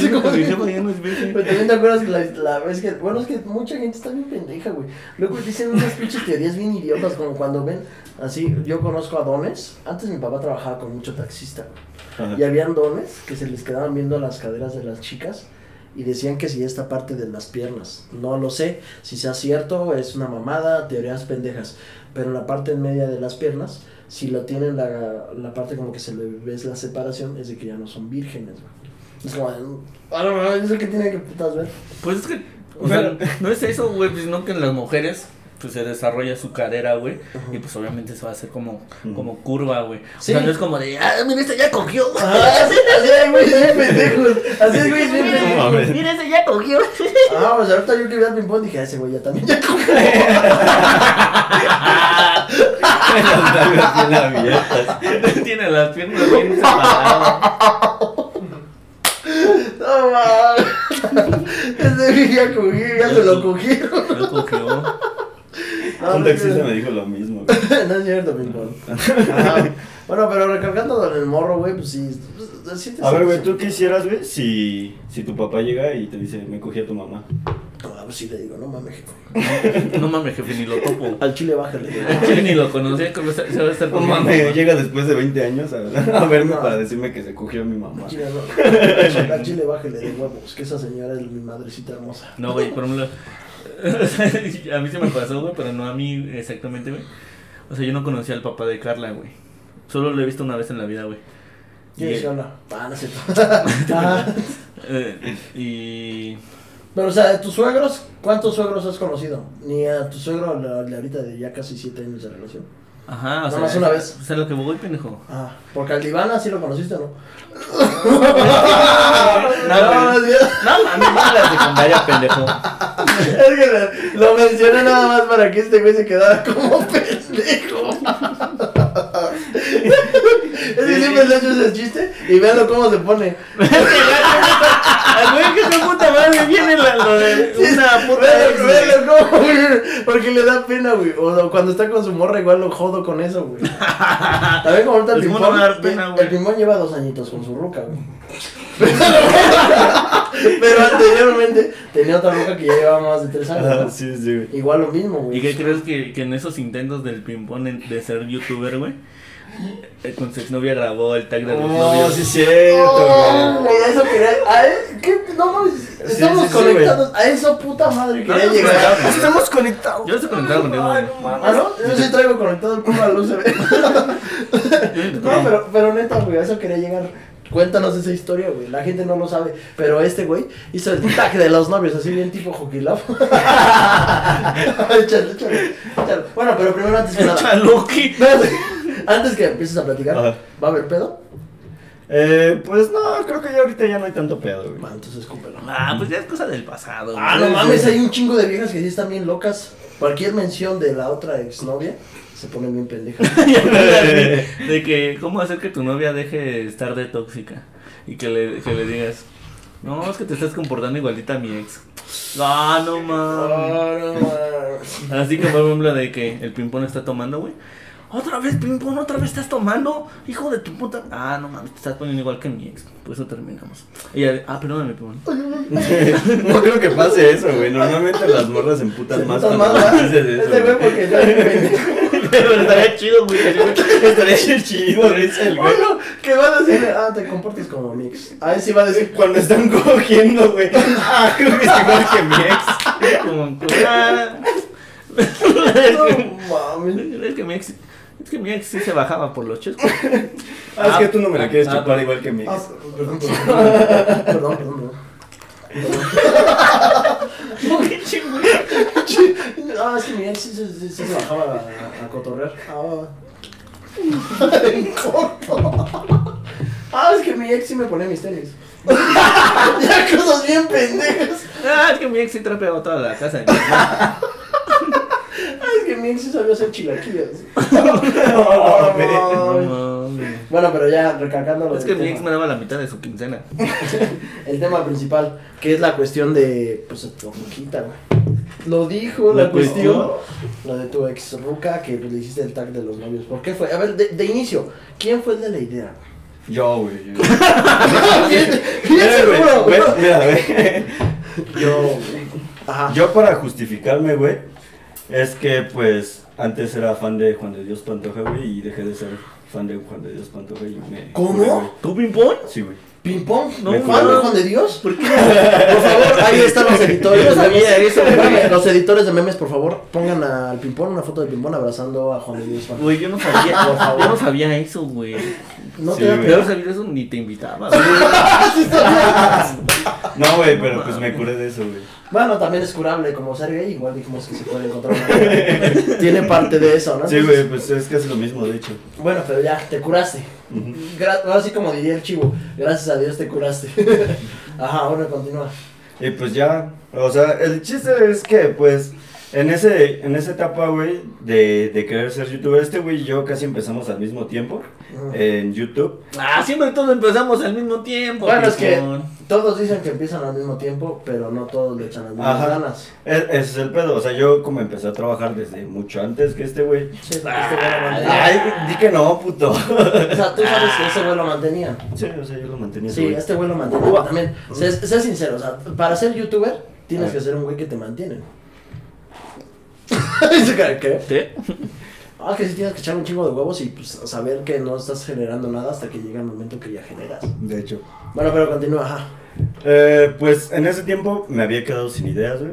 sí, como mi jefa ya no es. Pero también te acuerdas que la, la vez que. Bueno, es que mucha gente está bien pendeja, güey. Luego dicen unas pinches teorías bien idiotas, como cuando ven. Así, yo conozco a dones. Antes mi papá trabajaba con mucho taxista, güey. Y habían dones que se les quedaban viendo las caderas de las chicas y decían que si esta parte de las piernas. No lo sé, si sea cierto, es una mamada, teorías pendejas. Pero la parte en media de las piernas, si lo tienen la, la parte como que se le ves la separación, es de que ya no son vírgenes. Es como, no, eso que tiene que putas ver. Pues es que, o sea, no es eso, güey, sino que en las mujeres pues se desarrolla su cadera, güey, y pues obviamente se va a hacer como, como curva, güey. Sí. O sea, no es como de, ah, mira, este ya cogió. Ah, así, es, güey, bien pendejos. Así es, güey, bien pendejos. Mira, este ya cogió. Ah, pues ahorita yo que vi al ping-pong dije, ah, ese güey ya también ya cogió. Tiene las piernas bien separadas. No mames. Ese güey ya cogió, ya se lo cogieron. Lo cogió. Un taxista me dijo lo mismo. no es cierto, ping-pong. Bueno, pero recargando en el morro, güey, pues sí. Pues, a ver, güey, ¿tú qué hicieras, güey, si, si tu papá llega y te dice, me cogí a tu mamá? Ah, pues sí le digo, no mames, jefe. no mames, jefe, ni lo topo. Al chile bájale. Al chile ni lo conocía, se va a estar No mames, llega después de 20 años a, verme para decirme que se cogió a mi mamá. Al chile, no. Al chile bájale de huevos, que esa señora es mi madrecita hermosa. No, güey, por ejemplo a mí se me pasó, güey, pero no a mí exactamente, güey. O sea, yo no conocía al papá de Carla, güey. Solo lo he visto una vez en la vida, güey. ¿Quién es Carla? Ah, no sé. ah. eh, y... Pero, o sea, de tus suegros, ¿cuántos suegros has conocido? Ni a tu suegro de ahorita de ya casi siete años de relación. Ajá, o sea. más una vez. O sea, lo que voy, pendejo. Ah, porque al Divana sí lo conociste, ¿no? no, no, no, no, la secundaria, pendejo. Es que lo mencioné nada más para que este güey se quedara como pendejo. Es que siempre le he hecho ese chiste y véanlo cómo se pone. Al güey que se puta madre viene lo de una puta. Véanlo cómo, Porque le da pena, güey. O cuando está con su morra, igual lo jodo con eso, güey. También como ahorita el pimón. El pimón lleva dos añitos con su ruca, güey. Pero anteriormente tenía otra ruca que ya llevaba más de tres años. sí, sí, Igual lo mismo, güey. ¿Y qué crees que, que en esos intentos del ping-pong de ser youtuber, güey? Eh, con su exnovia grabó el tag de los oh, novios. sí, cierto, oh, güey. A eso quería. A ¿qué? No mames. Estamos conectados. a eso, puta madre, quería llegar. Estamos conectados. Yo estoy conectado contigo. ¿Ah, no? Yo sí traigo conectado el culo al USB. no, pero, pero neta, güey, a eso quería llegar. Cuéntanos esa historia, güey. La gente no lo sabe. Pero este güey hizo el tag de los novios, así bien tipo Hockey Love. échale, échale, Bueno, pero primero antes que nada. Chaluki. Antes que empieces a platicar, ¿va a haber pedo? Eh, pues no, creo que ya ahorita ya no hay tanto pedo, güey. Ah, entonces escúpelo. Ah, pues ya es cosa del pasado. Ah, güey. no mames, hay un chingo de viejas que sí están bien locas. Cualquier mención de la otra exnovia se ponen bien pendejas. de que, ¿cómo hacer que tu novia deje de estar de tóxica? Y que le, que le digas, no, es que te estás comportando igualita a mi ex. Ah, no mames. Ah, no mames. Así que, por ejemplo, de que el ping-pong está tomando, güey. Otra vez ping-pong, otra vez estás tomando. Hijo de tu puta. Ah, no mames, te estás poniendo igual que mi ex. Por eso terminamos. Y ella, ah, perdóname, ping-pong. no creo que pase eso, güey. Normalmente las morras se emputan más puta cuando madre, dices eso, Este güey güey. porque pendejo. Pero estaría chido, güey. Estaría chido, dice el güey. Bueno, que va a decir, ah, te comportes como mix. Ahí sí va a decir, Cuando están cogiendo, güey. Ah, creo que es igual que mi ex. Como, ah, no mames. es que mi ex. Es que mi ex sí se bajaba por los chescos. Ah, es que tú no me la quieres Ah, chupar igual que mi ex. Ah, perdón. Perdón, perdón. Qué chingón. Ah, es que mi ex sí, sí, sí, sí se bajaba a, a cotorrear. Ah. En corto. Ah, es que mi ex sí me ponía mis tenis. ya cosas bien pendejas. Ah, es que mi ex sí trapeaba toda la casa. Ah, es que mi ex sí sabía hacer chilaquiles. No, güey. No mames. Bueno, pero ya recalcando lo Es que mi ex me daba la mitad de su quincena. el tema principal, que es la cuestión de, pues, tu ruquita, güey. Lo dijo la, ¿La cuestión. cuestión? Lo de tu ex ruca, que pues, le hiciste el tag de los novios. ¿Por qué fue? A ver, de, de inicio, ¿quién fue el de la idea? Yo, güey. yo. bien, bien Mira, seguro, güey, güey. güey, Mira, güey. Yo, ajá. Yo para justificarme, güey, es que pues antes era fan de Juan de Dios Pantoja, güey, y dejé de ser fan de Juan de Dios Pantoja y me... ¿Cómo? curé. ¿Tú ping-pong? Sí, güey. ¿Ping pong? No, ¿Me fan de Juan de Dios? ¿Por qué? Por favor, ahí están los editores. Yo no de memes. sabía eso, güey. Los editores de memes, por favor, pongan al ping-pong una foto de ping-pong abrazando a Juan de Dios. Güey, yo no sabía, Por favor. yo no sabía eso, güey. No Sí, te pena. sabía eso ni te invitaba, güey. No, güey, pero pues me curé de eso, güey. Bueno, también es curable como ser gay, igual dijimos que se puede encontrar una Tiene parte de eso, ¿no? Sí, güey, pues es casi lo mismo, de hecho. Bueno, pero ya, te curaste. Ujú. Gra- ahora sí como diría el chivo, gracias a Dios te curaste. Ajá, bueno, continúa. Y pues ya, o sea, el chiste es que pues en ese en esa etapa, güey, de, de querer ser youtuber, este güey y yo casi empezamos al mismo tiempo en YouTube. Ah, siempre todos empezamos al mismo tiempo. Bueno, es que todos dicen que empiezan al mismo tiempo, pero no todos le echan las mismas Ajá. ganas. E- Ese es el pedo, o sea, yo como empecé a trabajar desde mucho antes que este güey. Sí, porque este güey lo mantenía. Ay, di que no, puto. O sea, tú sabes que ese güey lo mantenía. Sí, o sea, yo lo mantenía. Sí, este güey lo mantenía. También, sé, sé sincero, o sea, para ser youtuber tienes Ah. que ser un güey que te mantiene. ¿Qué? ¿Qué? Ah, que sí tienes que echar un chingo de huevos y pues saber que no estás generando nada hasta que llega el momento que ya generas. De hecho. Bueno, pero continúa, ajá. Eh, pues en ese tiempo me había quedado sin ideas, güey.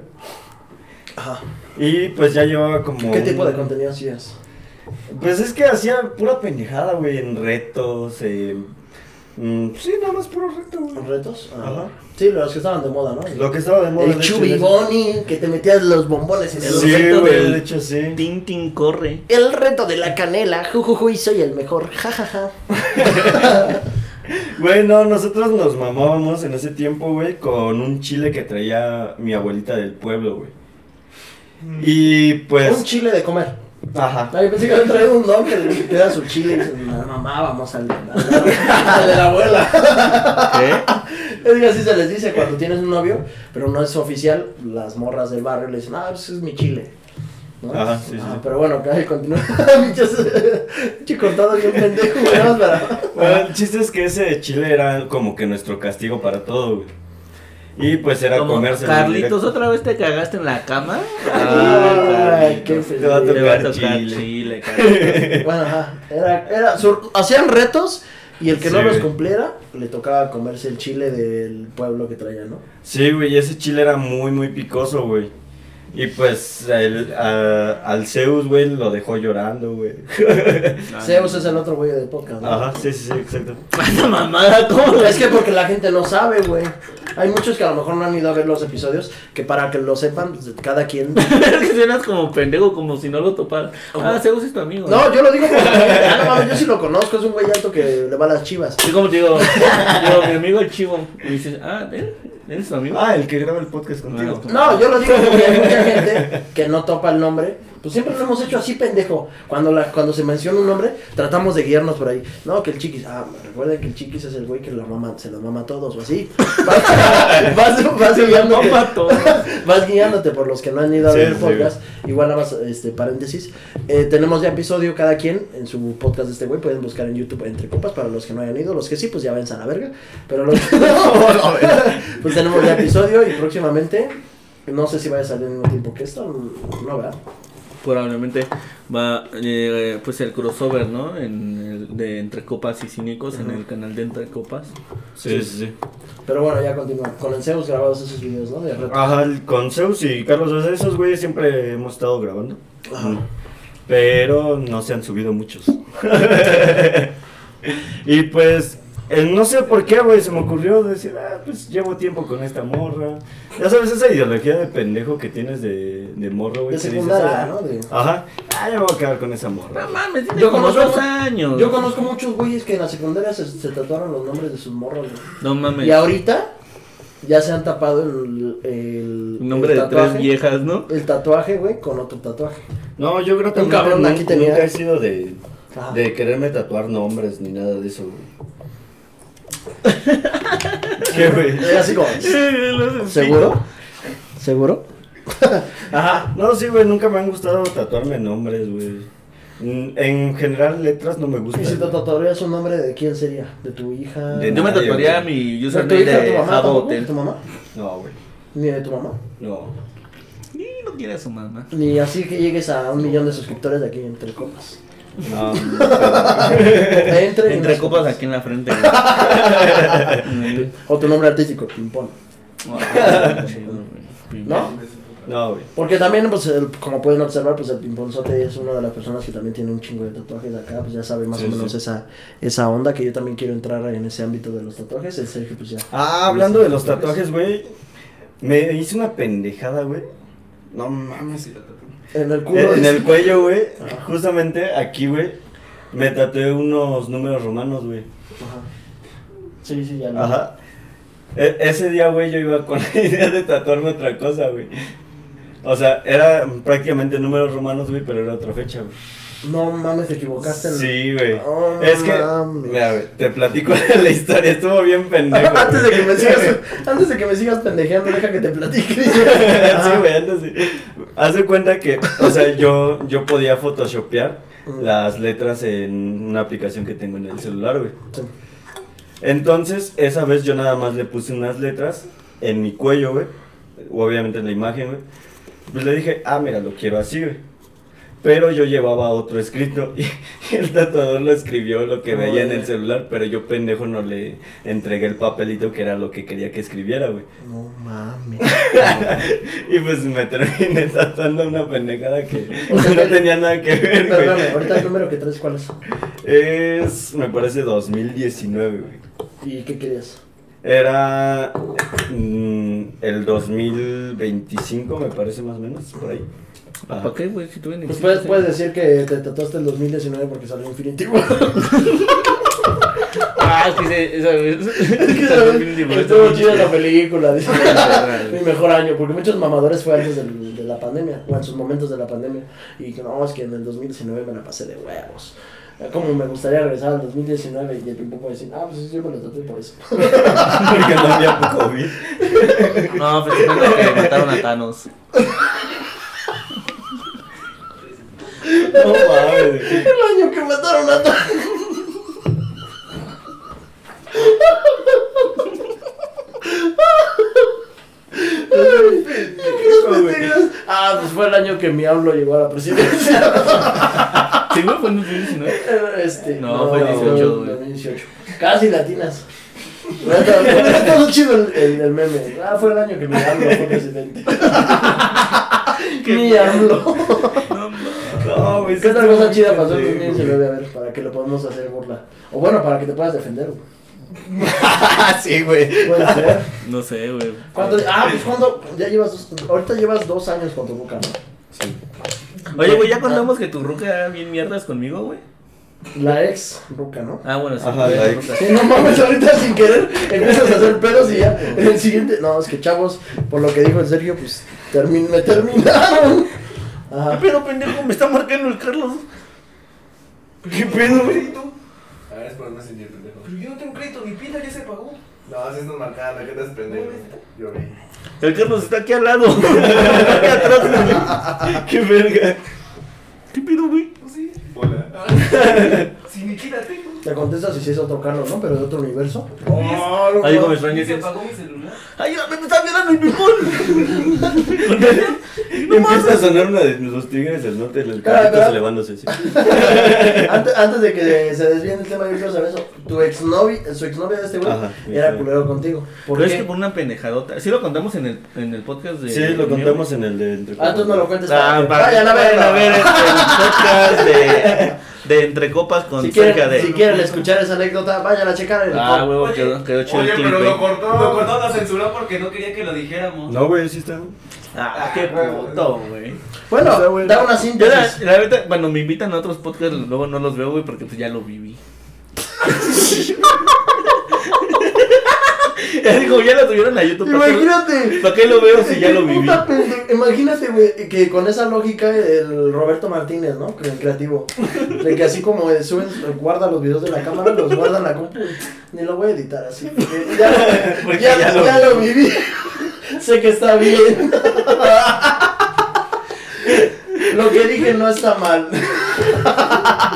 Ajá. Y pues ya llevaba como. ¿Qué tipo de contenido hacías? Pues es que hacía pura pendejada, güey, en retos, eh, mm, sí, nada más puro reto, güey. ¿Retos? Ajá. Sí, los que estaban de moda, ¿no? Lo que estaba de moda. El de hecho, Chubby en ese- Bunny, que te metías los bombones en el Sí, reto güey, del- de hecho sí. Tintin corre. El reto de la canela, jujuju, y soy el mejor, jajaja. Güey, no, nosotros nos mamábamos en ese tiempo, güey, con un chile que traía mi abuelita del pueblo, güey. Y pues. Un chile de comer. Ajá. Ay, pensé que había traído un don que le que era su chile y dice, mamá, vamos al, al- al de la abuela. ¿Qué? Es que así se les dice cuando tienes un novio, pero no es oficial, las morras del barrio le dicen, ah, pues es mi chile. ¿no? Ajá, sí, sí, Ah, sí. Pero bueno, que continúa. Cortado bien pendejo, más para- Bueno, el chiste es que ese chile era como que nuestro castigo para todo, güey. Y pues era Como, comerse. Carlitos, ¿otra vez te cagaste en la cama? Ay, qué Carlitos. Te va a Te va a tocar tocar chile. chile, Carlitos. Bueno, ajá. Era, hacían retos y el que no los cumpliera le tocaba comerse el chile del pueblo que traía, ¿no? Sí, güey, y ese chile era muy, muy picoso, güey. Y pues el, al Zeus, güey, lo dejó llorando, güey. Zeus es el otro güey del podcast, ¿no? Ajá, sí, sí, sí, exacto. Esa mamada, ¿cómo? Es que porque la gente no sabe, güey. Hay muchos que a lo mejor no han ido a ver los episodios, que para que lo sepan, pues, cada quien. es que suenas como pendejo, como si no lo toparan. Ah, Zeus es tu amigo. No, yo lo digo porque no, mames, yo sí lo conozco, es un güey alto que le va a las chivas. Sí, como te digo, yo, mi amigo el chivo, y dices, ah, él. ¿Eres tu amigo? Ah, el que graba el podcast contigo. No, yo lo digo porque hay mucha gente que no topa el nombre pues siempre lo hemos hecho así, pendejo. Cuando, la, cuando se menciona un nombre, tratamos de guiarnos por ahí. No, que el chiquis, ah, recuerden que el chiquis es el güey que lo mama, se lo mama a todos o así. Vas, vas, vas, guiándote, vas guiándote por los que no han ido a ver el podcast. Igual nada más, este, paréntesis. Eh, tenemos ya episodio cada quien en su podcast de este güey. Pueden buscar en YouTube Entre Copas para los que no hayan ido. Los que sí, pues ya ven a la verga. Pero los que no, pues tenemos ya episodio y próximamente, no sé si vaya a salir al mismo tiempo que esto. No, ¿verdad? Probablemente va eh, pues el crossover, ¿no? En el, de Entre Copas y Cínicos en el canal de Entre Copas. Sí, sí, sí. Pero bueno, ya continúa. Con el Zeus grabados esos videos, ¿no? De Ajá, con Zeus y Carlos, esos güeyes siempre hemos estado grabando. Ajá. Pero no se han subido muchos. y pues eh, no sé por qué, güey, se me ocurrió decir, ah, pues llevo tiempo con esta morra. Ya sabes, esa ideología de pendejo que tienes de, de morro, güey. De secundaria, ah, ¿no? Ajá, ah, ya me voy a quedar con esa morra. No mames, yo conozco dos años. Yo conozco muchos güeyes que en la secundaria se, se tatuaron los nombres de sus morros, güey. No mames. Y ahorita ya se han tapado el, el, nombre de tres viejas, ¿no? El tatuaje, güey, con otro tatuaje. No, yo creo que Un cabrón aquí tenía... nunca he sido de, de quererme tatuar nombres ni nada de eso, güey. ¿Qué, güey? así como. ¿Seguro? ¿Seguro? Ajá. No, sí, güey, nunca me han gustado tatuarme nombres, güey. Mm, en general, letras no me gustan. ¿Y si te tatuarías un nombre de quién sería? ¿De tu hija? Yo me tatuaría mi username de, de tu mamá, ¿De tu mamá? No, güey. ¿Ni de tu mamá? No. Ni no quiere a su mamá. Ni así que llegues a un millón de suscriptores de aquí entre copas. No, entre, entre copas aquí en la frente. o tu nombre artístico, Pimpón. ¿No? No, güey. Porque también, pues, como pueden observar, pues el pimponzote es una de las personas que también tiene un chingo de tatuajes acá, pues ya sabe más o menos esa, esa onda que yo también quiero entrar en ese ámbito de los tatuajes. El Sergio, pues ya. Ah, hablando de los tatuajes, güey. Me hice una pendejada, güey. No mames. En el culo. En, el cuello, güey. Justamente aquí, güey. Me tatué unos números romanos, güey. Ajá. Sí, sí, ya lo Ajá. E, ese día, güey, yo iba con la idea de tatuarme otra cosa, güey. O sea, era prácticamente números romanos, güey, pero era otra fecha, güey. No mames, te equivocaste. Sí, güey. es que, mira, güey, te platico la historia, estuvo bien pendejo. antes, de que me sigas, antes de que me sigas pendejeando, deja que te platique. sí, güey, antes de... Haz de cuenta que, o sea, yo, yo podía photoshopear las letras en una aplicación que tengo en el celular, güey. Entonces, esa vez yo nada más le puse unas letras en mi cuello, güey. Obviamente en la imagen, güey. Pues le dije, ah, mira, lo quiero así, güey. Pero yo llevaba otro escrito y, el tatuador lo escribió lo que veía en el celular, pero yo pendejo no le entregué el papelito que era lo que quería que escribiera, güey. No mames. y pues me terminé tatuando una pendejada que no tenía nada que ver, güey. Perdóname, ahorita el número que traes, ¿cuál es? Es, me parece 2019, güey. ¿Y qué querías? Era mm, el 2025, me parece más o menos, por ahí. ¿Para qué, güey? Si tú Pues puedes, puedes decir que te tatuaste el 2019 porque salió Infinity War. ah, es que esa vez. Estuvo chida la película. Dice, mi mejor año. Porque muchos mamadores fue antes de la pandemia. O en sus momentos de la pandemia. Y que no, es que en el 2019 me la pasé de huevos. Como me gustaría regresar al 2019 y el Pimpo puede decir, ah, pues yo me lo tatué por eso. porque no había COVID. no, pues que mataron a Thanos. No mames. El año que mataron a Ah, pues fue el año que mi hablo llegó a la presidencia. ¿Sí, no? ¿Fue en 2019? Este, no, fue 18, 2018. Casi latinas. Está todo chido el, el, meme. Ah, fue el año que mi hablo fue presidente. Ni AMLO. No, güey. ¿Qué otra cosa chida pasó en 2019? A ver, para que lo podamos hacer burla. O bueno, para que te puedas defender, güey. sí, güey. Puede ser. No sé, güey. ¿Cuánto- Ah, pues cuando. Ya llevas dos. Ahorita llevas dos años con tu boca, ¿no? Sí. Oye, güey, ya contamos que tu ruca era bien mierdas conmigo, güey. La ex Ruca, ¿no? Ah, bueno, sí. Ajá, la ruca. Sí, no mames, ahorita sin querer empiezas a hacer pedos y ya. En el siguiente. No, es que chavos, por lo que dijo el Sergio, pues termin me terminaron. Ajá. Pero pendejo, me está marcando el Carlos. ¿Qué pedo, güey? A ver, es por no sentir pendejo. Pero yo no tengo crédito, mi pila ya se pagó. No, así es normal, ¿qué te has pendejo? Yo vi. El Carlos está aquí al lado. aquí atrás, güey. Qué verga. ¿Qué pido, güey? Sí. Hola. Si ni pila tengo. Te contestas si sí es otro Carlos, ¿no? Pero de otro universo. Ahí como extraño ¿Y se que. apagó mi celular? ¡Ay, ya me está violando el pipón! Empieza a sonar una de los tigres del norte, el Espera, carrito elevándose así. Antes, antes de que se desvíe el tema, yo quiero saber eso. Tu exnovia, su exnovia de este güey, Ajá, era sí. culero contigo. ¿Por Pero es qué? que por una pendejadota. Sí lo contamos en el, en el podcast de. Sí, lo contamos en el de entre Ah, entonces no lo cuentes. Ah, para que- para Vayan a vayan a ver verlo. el podcast de, de Entre Copas con Si cerca quieren, de. si quieren escuchar esa anécdota, vayan a checar el Ah, huevo, Oye, quedó, quedó chido Oye, el pero clip, lo cortó. Lo cortó, lo censuró porque no quería que lo dijéramos. No, güey, sí está. Ah, qué puto, güey. Bueno, O sea, güey, da una la, síntesis. la verdad, cuando me invitan a otros podcasts, luego no los veo, güey, porque pues ya lo viví. Ya digo, ya lo tuvieron a YouTube. ¿Para qué, Imagínate. ¿Para qué lo veo si ya lo viví? Puta pende- Imagínate, güey, que con esa lógica el Roberto Martínez, ¿no? El creativo. De que así como suben, guarda los videos de la cámara, los guarda en la compu. Ni lo voy a editar así. Ya lo ya lo viví. sé que está bien. lo que dije no está mal.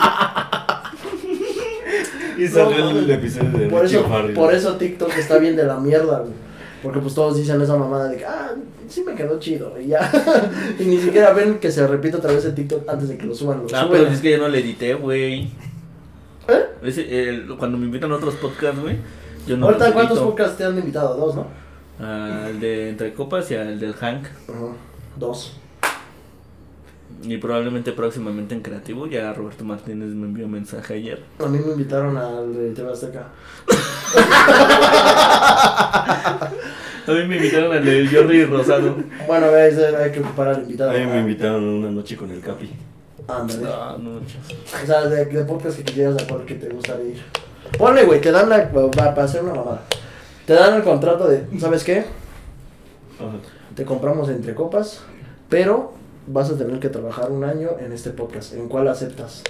Y salió No, el episodio de Por eso, por eso TikTok está bien de la mierda, güey. Porque pues todos dicen esa mamada de que, ah, sí me quedó chido, y ya. y ni siquiera ven que se repite otra vez el TikTok antes de que lo suban. Lo Ah, suben. pero es que yo no le edité, güey. ¿Eh? Ese, el- cuando me invitan a otros podcasts, güey, yo no Ahorita, ¿cuántos edito. podcasts te han invitado? Dos, ¿no? Al de Entre Copas y al del Hank. Ajá, Dos. Y probablemente próximamente en Creativo. Ya Roberto Martínez me envió un mensaje ayer. A mí me invitaron al de TV Azteca. A mí me invitaron al de Jordi Rosado. Bueno, veis, hay que ocupar al invitado. A mí me invitaron una noche con el Capi. Ándale. No, no, O sea, de, de podcast que quisieras a cuál que te gustaría ir. Ponle, güey, te dan la. va- Para hacer una mamada. Te dan el contrato de, ¿sabes qué? Ajá. Te compramos entre copas, pero vas a tener que trabajar un año en este podcast. ¿En cuál aceptas?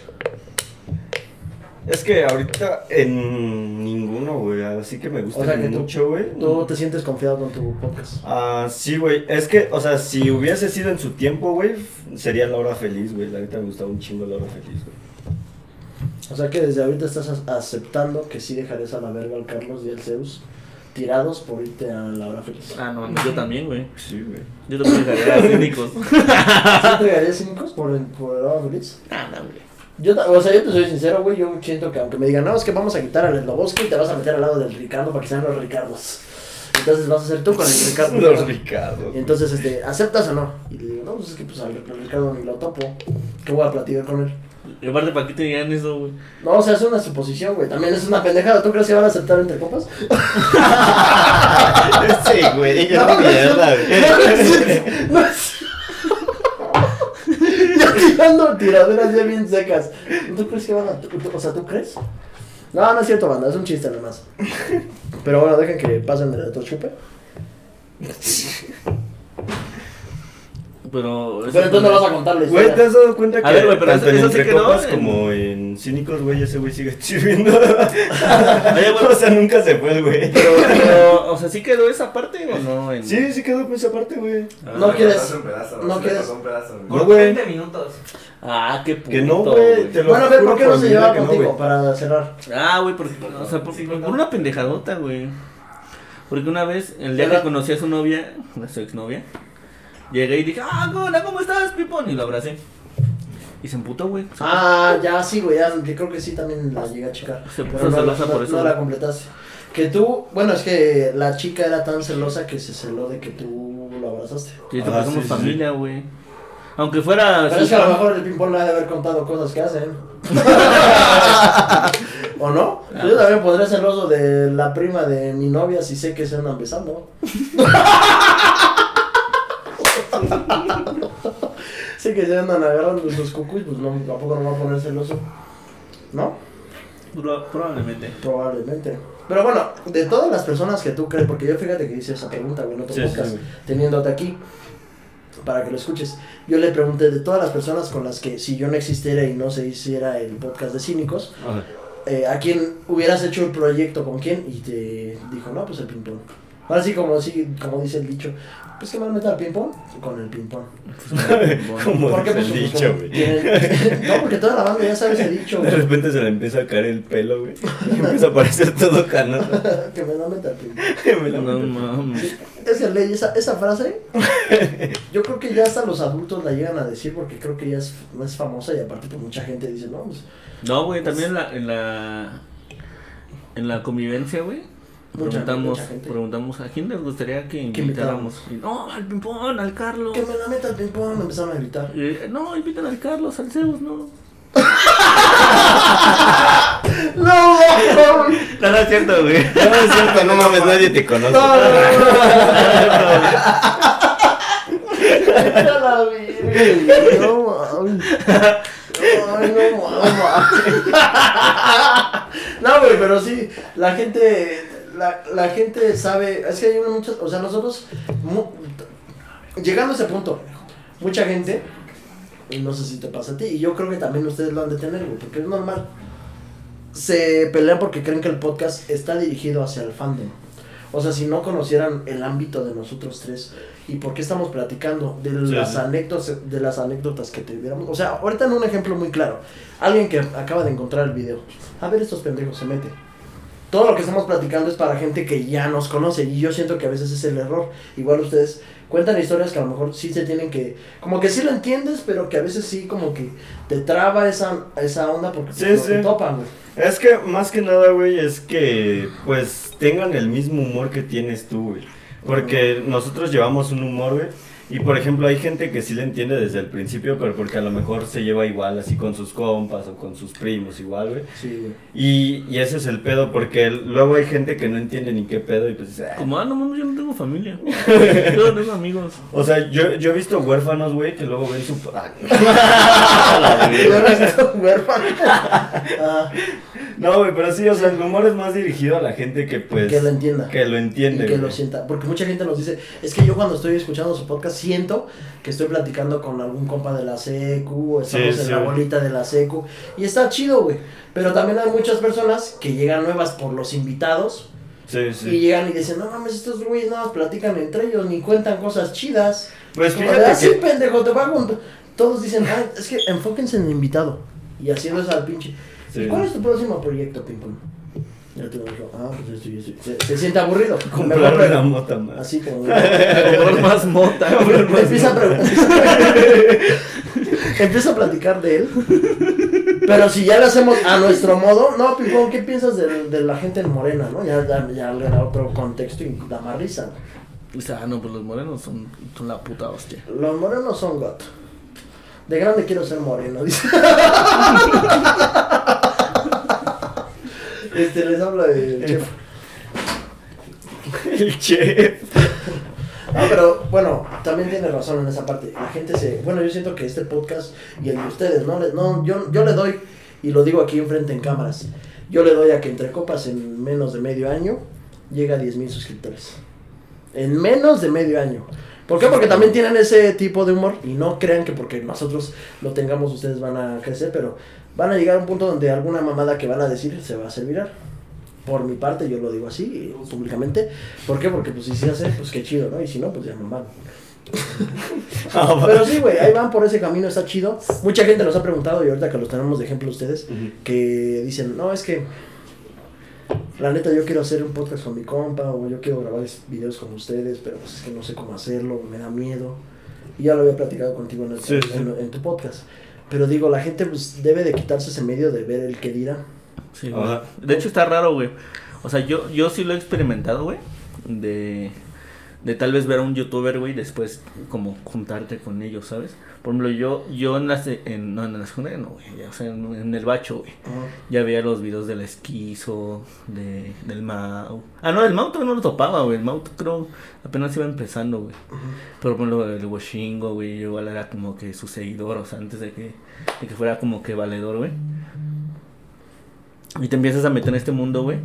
Es que ahorita en ninguno, güey. Así que me gusta O sea, que tú- mucho, güey. ¿Tú te sientes confiado con tu podcast? Ah, sí, güey. Es que, o sea, si hubiese sido en su tiempo, güey, sería la hora feliz, güey. La neta me gustaba un chingo la hora feliz, güey. O sea que desde ahorita estás aceptando que sí dejarías a la verga al Carlos y al Zeus tirados por irte a la hora feliz. Ah, no, yo también, güey. Sí, güey. Yo también dejaría a cínicos. ¿Sí entregarías cínicos por, por la hora feliz? Ah, no, güey. Yo, o sea, yo te soy sincero, güey, yo siento que aunque me digan, no, es que vamos a quitar al Sloboski y te vas a meter al lado del Ricardo para que sean los Ricardos. Entonces vas a ser tú con el Ricardo. Los Ricardo. Y entonces, este, ¿aceptas o no? Y le digo, no, pues es que pues al al Ricardo ni lo topo. ¿Qué voy a platicar con él? Y aparte, ¿para qué te digan eso, güey? No, o sea, es una suposición, güey. También es una pendejada. ¿Tú crees que van a aceptar entre copas? Sí, güey. Ella No, es mierda, güey. No es- ya tirando tiraderas ya bien secas. ¿Tú crees que van a.? o sea, ¿tú crees? No, no es cierto, banda. Es un chiste nomás. Pero bueno, dejen que pasen del otro chupe. Pero. Pero entonces no vas a contar la Güey, ¿te has dado cuenta que A ver, güey, pero tanto eso- en sí quedó Copas en- como en Cínicos, güey, ese güey sigue sirviendo? Oye, güey, o sea, nunca se fue, güey. pero, pero, o sea, ¿sí quedó esa parte o no? En... Sí, sí quedó con esa parte, güey. Ah. No quieres- pedazo, no quieres- cortó un pedazo, güey. No, Por güey. 20 minutos. Ah, qué puto. Que no, güey. Te lo Bueno, a ver, ¿por qué no se llevaba que no, contigo? para cerrar. Ah, güey, porque, o sea, por, Sí, por ¿no? una pendejadota, güey. Porque una vez, el día que conocí a su novia, a su exnovia, llegué y dije, ah, Gona, ¿cómo estás, Pipón? Y lo abracé. Y se emputó, güey. Se- Ah, ya sí, güey. Ya, yo creo que sí también la llegué a checar. Se puso Pero no, celosa no- por eso, no la completaste. Que tú, bueno, es que la chica era tan celosa que se celó de que tú lo abrazaste. Y Ah, somos sí, sí, familia, güey. Aunque fuera. Pero es que a lo mejor el ping-pong le ha de haber contado cosas que hacen. ¿O no? Yo también podría ser el oso de la prima de mi novia si sé que se andan besando. sí que se andan agarrando sus cucuys, pues no, tampoco no va a poner celoso. ¿No? Pro- probablemente. Probablemente. Pero bueno, de todas las personas que tú crees, porque yo fíjate que hice esa pregunta, güey, en otro Sí, sí, teniéndote aquí, para que lo escuches. Yo le pregunté de todas las personas con las que, si yo no existiera y no se hiciera el podcast de cínicos, Ajá. eh, ¿a quién hubieras hecho el proyecto con quién? Y te dijo, no, pues el ping-pong. Ahora sí, como, sí, como dice el dicho, pues que me meta al ping-pong con el ping-pong. Como ¿Por Pues, el pues, dicho, güey. no, porque toda la banda ya sabe ese dicho, De güey. repente se le empieza a caer el pelo, güey. Y empieza a parecer todo canoso. que me la meta al ping-pong. No mames. Es que ley, esa, esa frase, yo creo que ya hasta los adultos la llegan a decir porque creo que ya es, no es famosa y aparte pues mucha gente dice, no, pues No, güey, también en la, en la, en la convivencia, güey. Mucha- Preguntamos, mucha preguntamos a quién les gustaría que invitáramos. Y, no, al Pimpón, al Carlos. que me la meta al ping-pong, me empezaron a gritar. Y, no, invitan al Carlos, al Zeus, no. ¡No! ¡No! No, no es cierto, güey. No, es cierto, no mames, nadie te conoce. Vi, No mames. Ay, no mames. No, güey, pero sí, la gente, la, la gente sabe, es que hay muchas, o sea, nosotros, mu- llegando a ese punto, mucha gente, y no sé si te pasa a ti, y yo creo que también ustedes lo han de tener, güey, porque es normal, se pelean porque creen que el podcast está dirigido hacia el fandom. O sea, si no conocieran el ámbito de nosotros tres y por qué estamos platicando de Sí, las sí. anécdotas de las anécdotas que tuviéramos. O sea, ahorita en un ejemplo muy claro, alguien que acaba de encontrar el video. A ver estos pendejos se mete. Todo lo que estamos platicando es para gente que ya nos conoce y yo siento que a veces es el error. Igual ustedes cuentan historias que a lo mejor sí se tienen que, como que sí lo entiendes, pero que a veces sí como que te traba esa, esa onda porque Sí, pues, sí. te topan, güey. Es que más que nada, güey, es que pues tengan el mismo humor que tienes tú, güey. Porque nosotros llevamos un humor, güey. Y por ejemplo, hay gente que sí le entiende desde el principio, pero porque a lo mejor se lleva igual, así con sus compas o con sus primos, igual, güey. Sí, güey. Y, y ese es el pedo, porque luego hay gente que no entiende ni qué pedo y pues dice, "Ah". Como, ah, no mames, yo no tengo familia. Yo no tengo amigos. O sea, yo, yo he visto huérfanos, güey, que luego ven su... Yo no estoy huérfano. Ah, No, güey, pero sí, o sea, el humor es más dirigido a la gente que pues... que lo entienda. Que lo entiende, y que lo sienta. Porque mucha gente nos dice, es que yo cuando estoy escuchando su podcast siento que estoy platicando con algún compa de la secu, o estamos Sí, en sí, la güey. bolita de la secu. Y está chido, güey. Pero también hay muchas personas que llegan nuevas por los invitados Sí, y sí. llegan y dicen, no mames, estos güeyes nada más platican entre ellos, ni cuentan cosas chidas. Pues Como de, fíjate así, que... pendejo, te va a contar". Todos dicen, ah, es que enfóquense en el invitado. Y haciendo eso al pinche. Sí. ¿Y cuál es tu próximo proyecto, Ping Pong? Ya te lo digo, ah, pues esto y esto. Se, se siente aburrido. Mejor Comprar una mota más. Así como. Comprar más mota. empieza, a pre- empieza a platicar de él. Pero si ya lo hacemos a nuestro modo, no, Ping ¿qué piensas de, de la gente en Morena, no? Ya, ya, ya le da otro contexto y da más risa. Dice, ah, no, pues los morenos son, son la puta hostia. Los morenos son got. De grande quiero ser moreno, dice. Este, les habla de chef. El chef. No, pero bueno, también tiene razón en esa parte. La gente se. Bueno, yo siento que este podcast y el de ustedes, ¿no? No yo, yo le doy, y lo digo aquí enfrente en cámaras, yo le doy a que entre copas en menos de medio año llega a 10 mil suscriptores. En menos de medio año. ¿Por qué? Porque también tienen ese tipo de humor y no crean que porque nosotros lo tengamos ustedes van a crecer, pero van a llegar a un punto donde alguna mamada que van a decir se va a hacer viral. Por mi parte, yo lo digo así, públicamente. ¿Por qué? Porque pues si se hace, pues qué chido, ¿no? Y si no, pues ya me van. Pero sí, güey, ahí van por ese camino, está chido. Mucha gente nos ha preguntado, y ahorita que los tenemos de ejemplo ustedes, que dicen, no, es que la neta yo quiero hacer un podcast con mi compa, o yo quiero grabar videos con ustedes, pero pues es que no sé cómo hacerlo, me da miedo. Y ya lo había platicado contigo en, el- Sí, sí. en- en tu podcast. Pero digo, la gente pues debe de quitarse ese medio de ver el que dirá. Sí, güey. De hecho está raro, güey. O sea, yo, yo sí lo he experimentado, güey. De, de tal vez ver a un youtuber, güey, después como juntarte con ellos, ¿sabes? Por ejemplo, yo, yo en la, en, no, en la secundaria no, güey, o sea, en, en el bacho, güey, ya veía los videos del esquizo, de, del Mau. Ah, no, el Mau todavía no lo topaba, güey, el Mau creo apenas iba empezando, güey. Pero por ejemplo, el Washingo, güey, igual era como que su seguidor, o sea, antes de que, de que fuera como que valedor, güey. Y te empiezas a meter en este mundo, güey.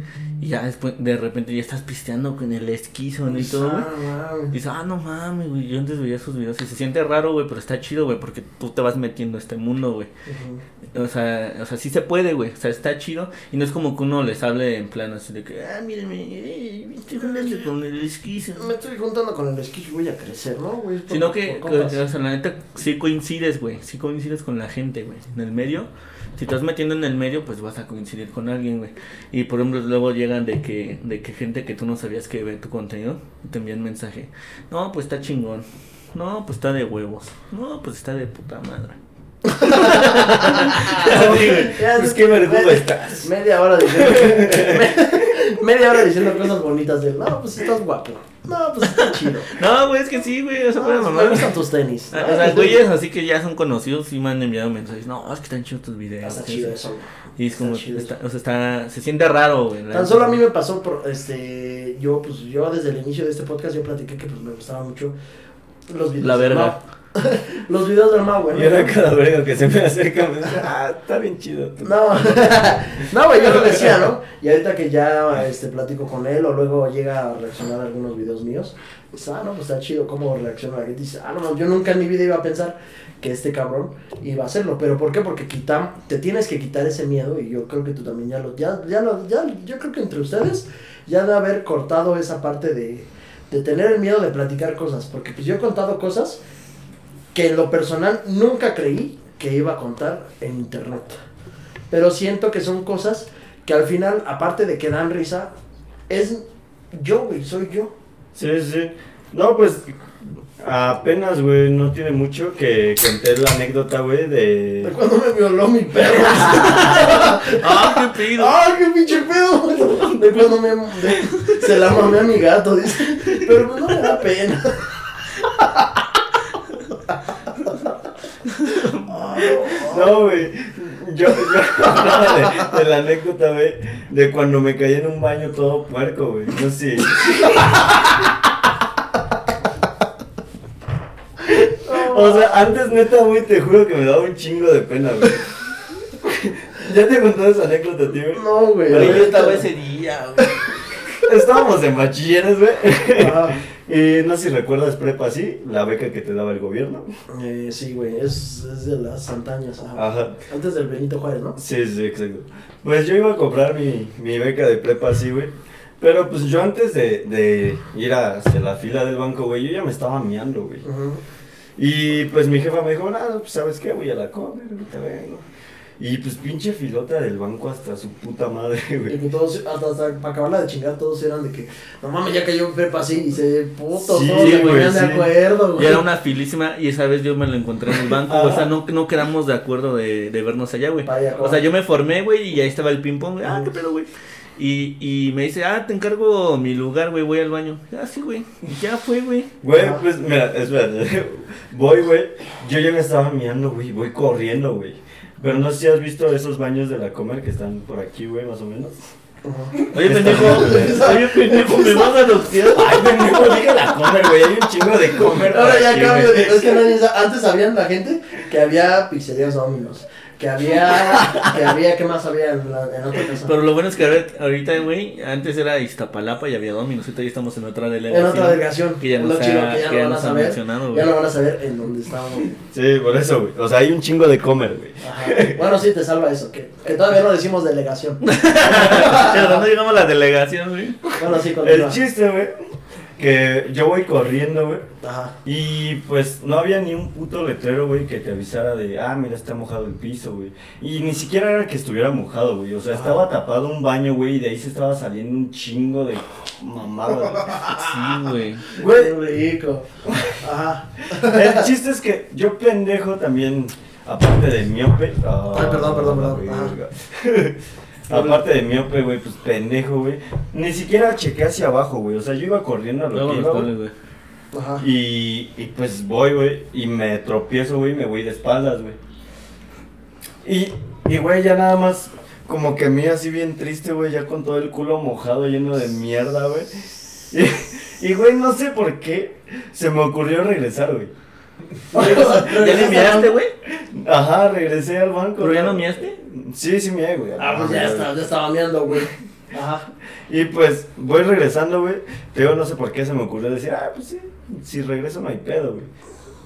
Y ya después, de repente, ya estás pisteando con el esquizo ¿no? y todo, güey. Y dices, ah, no mames, güey. Yo antes veía sus videos y se siente raro, güey, pero está chido, güey, porque tú te vas metiendo a este mundo, güey. O sea, o sea, sí se puede, güey. O sea, está chido. Y no es como que uno les hable en plan así de que, ah, mírenme, eh, me estoy juntando con el esquizo. Me estoy juntando con el esquí y voy a crecer, ¿no, güey? Sino que, o sea, la neta, sí coincides, güey. Sí coincides con la gente, güey. En el medio, si estás metiendo en el medio, pues vas a coincidir con alguien, güey. Y por ejemplo, luego llegan de que, de que gente que tú no sabías que ve tu contenido, te envían mensaje. No, pues está chingón. No, pues está de huevos. No, pues está de puta madre. Ya, Pues qué vergüenza estás. Media hora diciendo. me- media hora diciendo cosas bonitas de. No, pues estás guapo. No, pues está chido. No, güey, es que sí, güey. O sea, de No, me gustan tus tenis. Ah, O sea, güeyes así que ya son conocidos y me han enviado mensajes. No, es que están chidos tus videos. Está chido eso. güey. Y es como, está- o sea, está, se siente raro, güey. Tan solo a mí me pasó por, este, yo, pues, yo desde el inicio de este podcast yo platiqué que, pues, me gustaba mucho los videos La verga. los videos del Mau, güey. Y era cada verga que se me acerca, me dice, ah, está bien chido. tú". No, no, güey, yo lo decía, ¿no? Y ahorita que ya, este, platico con él o luego llega a reaccionar a algunos videos míos, pues, ah, no, pues está chido cómo reacciona la gente. Dice, ah, no, yo nunca en mi vida iba a pensar que este cabrón iba a hacerlo. ¿Pero por qué? Porque quita, te tienes que quitar ese miedo y yo creo que tú también ya lo, ya, ya lo, ya, yo creo que entre ustedes ya de haber cortado esa parte de, de tener el miedo de platicar cosas. Porque pues yo he contado cosas que en lo personal nunca creí que iba a contar en internet. Pero siento que son cosas que al final, aparte de que dan risa, es yo, güey, soy yo. Sí, sí. No, pues apenas, güey, no tiene mucho que conté la anécdota, güey, De de... cuando me violó mi perro. Ah, qué pedo. ¡Ah, qué pinche pedo! De cuando me. de- se la mamé a mi gato, dice. Pero pues no me da pena. No, güey. Yo, yo hablaba de, de la anécdota, güey, de cuando me caí en un baño todo puerco, güey. No sé. O sea, antes neta, güey, te juro que me daba un chingo de pena, güey. ¿Ya te contó esa anécdota, tío? güey? No, güey. Pero yo estaba ese día, güey. Estábamos en bachilleres, güey. Y no sé si recuerdas prepa así, la beca que te daba el gobierno. Eh, sí, güey, es, es de las Santañas. Ajá. Ajá. Antes del Benito Juárez, ¿no? Sí, sí, exacto. Pues yo iba a comprar mi, mi beca de prepa así, güey. Pero pues yo antes de, de ir hacia la fila del banco, güey, yo ya me estaba miando, güey. Ajá. Y pues mi jefa me dijo, nada, pues sabes qué, voy a la comer, ahorita vengo. Y pues pinche filota del banco hasta su puta madre, Y güey. que todos, hasta, hasta para acabarla de chingar, todos eran de que, no mames, ya cayó en prepa así, y se, puto, Sí, todos se ponían de sí. acuerdo, Y güey. era una filísima y esa vez yo me lo encontré en el banco, o sea, no, no quedamos de acuerdo de, de vernos allá, güey. Vaya, O sea, yo me formé, güey, y ahí estaba el ping pong, güey, ah, qué pedo, güey. Y, y me dice, ah, te encargo mi lugar, güey, voy al baño. Ah, sí, güey. Y ya fue, güey. Güey, pues mira, espera, voy, güey, yo ya me estaba miando, güey, voy corriendo, güey. Pero no sé si has visto esos baños de la comer que están por aquí, güey, más o menos. Oye, pendejo, oye, pendejo, me vas a adoptar. Ay, pendejo, dije la comer, güey, hay un chingo de comer. Ahora ya cambio, es que sa- antes sabían la gente que había pizzerías Dominos, que había, que había, ¿qué más había en, la, en otra casa? Pero lo bueno es que ahorita- ahorita, güey, antes era Iztapalapa y había Dominos, ahorita ya estamos en otra delegación. en otra delegación, Que ya nos lo chido ha- que ya que lo ya van a nos ha saber, mencionado, ya güey. lo van a saber en dónde estábamos. Sí, por eso, güey. O sea, hay un chingo de comer, güey. Ajá. Bueno, sí, te salva eso, que, que todavía no decimos delegación. Pero no llegamos a la delegación, güey. Bueno, sí, continúa. El chiste, güey, que yo voy corriendo, güey. Ajá. Y pues no había ni un puto letrero, güey, que te avisara de, ah, mira, está mojado el piso, güey. Y ni siquiera era que estuviera mojado, güey. O sea, estaba tapado un baño, güey, y de ahí se estaba saliendo un chingo de mamada, Sí, güey. güey. Qué Güey, rico. Ajá. el chiste es que yo pendejo también, aparte de miope. Ay, perdón, perdón, perdón. güey, verga. Aparte de miope, güey, pues pendejo, güey. Ni siquiera chequé hacia abajo, güey. O sea, yo iba corriendo a lo que iba, güey. Y, y pues voy, güey, y me tropiezo, güey, y me voy de espaldas, güey. Y, y, güey, ya nada más, como que me así bien triste, güey, ya con todo el culo mojado, lleno de mierda, güey. Y, y, güey, no sé por qué se me ocurrió regresar, güey. ¿Ya le miaste, güey? Ajá, regresé al banco. ¿Pero ya no miaste? Sí, sí me güey. Ah, pues ya estaba, ya estaba meando, güey. Ajá. Y pues voy regresando, güey. Pero no sé por qué se me ocurrió decir, ah, pues sí, si regreso no hay pedo, güey.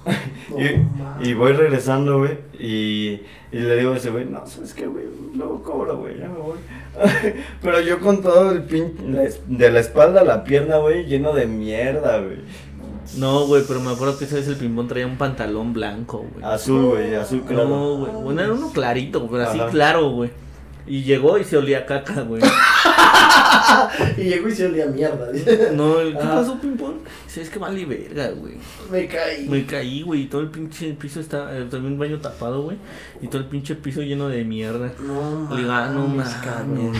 Y, y voy regresando, güey, y, y le digo a ese güey, no, ¿sabes qué, güey? Luego cobro, güey, ya me voy. Pero yo con todo el pin... la es- de la espalda a la pierna, güey, lleno de mierda, güey. No, güey, pero me acuerdo que esa vez el pimpón traía un pantalón blanco, güey. Azul, güey, azul claro. No, güey. Bueno, era uno clarito, pero así Ajá. claro, güey. Y llegó y se olía a caca, güey. Y llegó y se olía mierda. No, ¿qué Ah. pasó, pimpón? Es que vale verga, güey. Me caí. Me caí, güey, y todo el pinche piso está, eh, también un baño tapado, güey, y todo el pinche piso lleno de mierda. No, Le digo, ah, no mames, güey.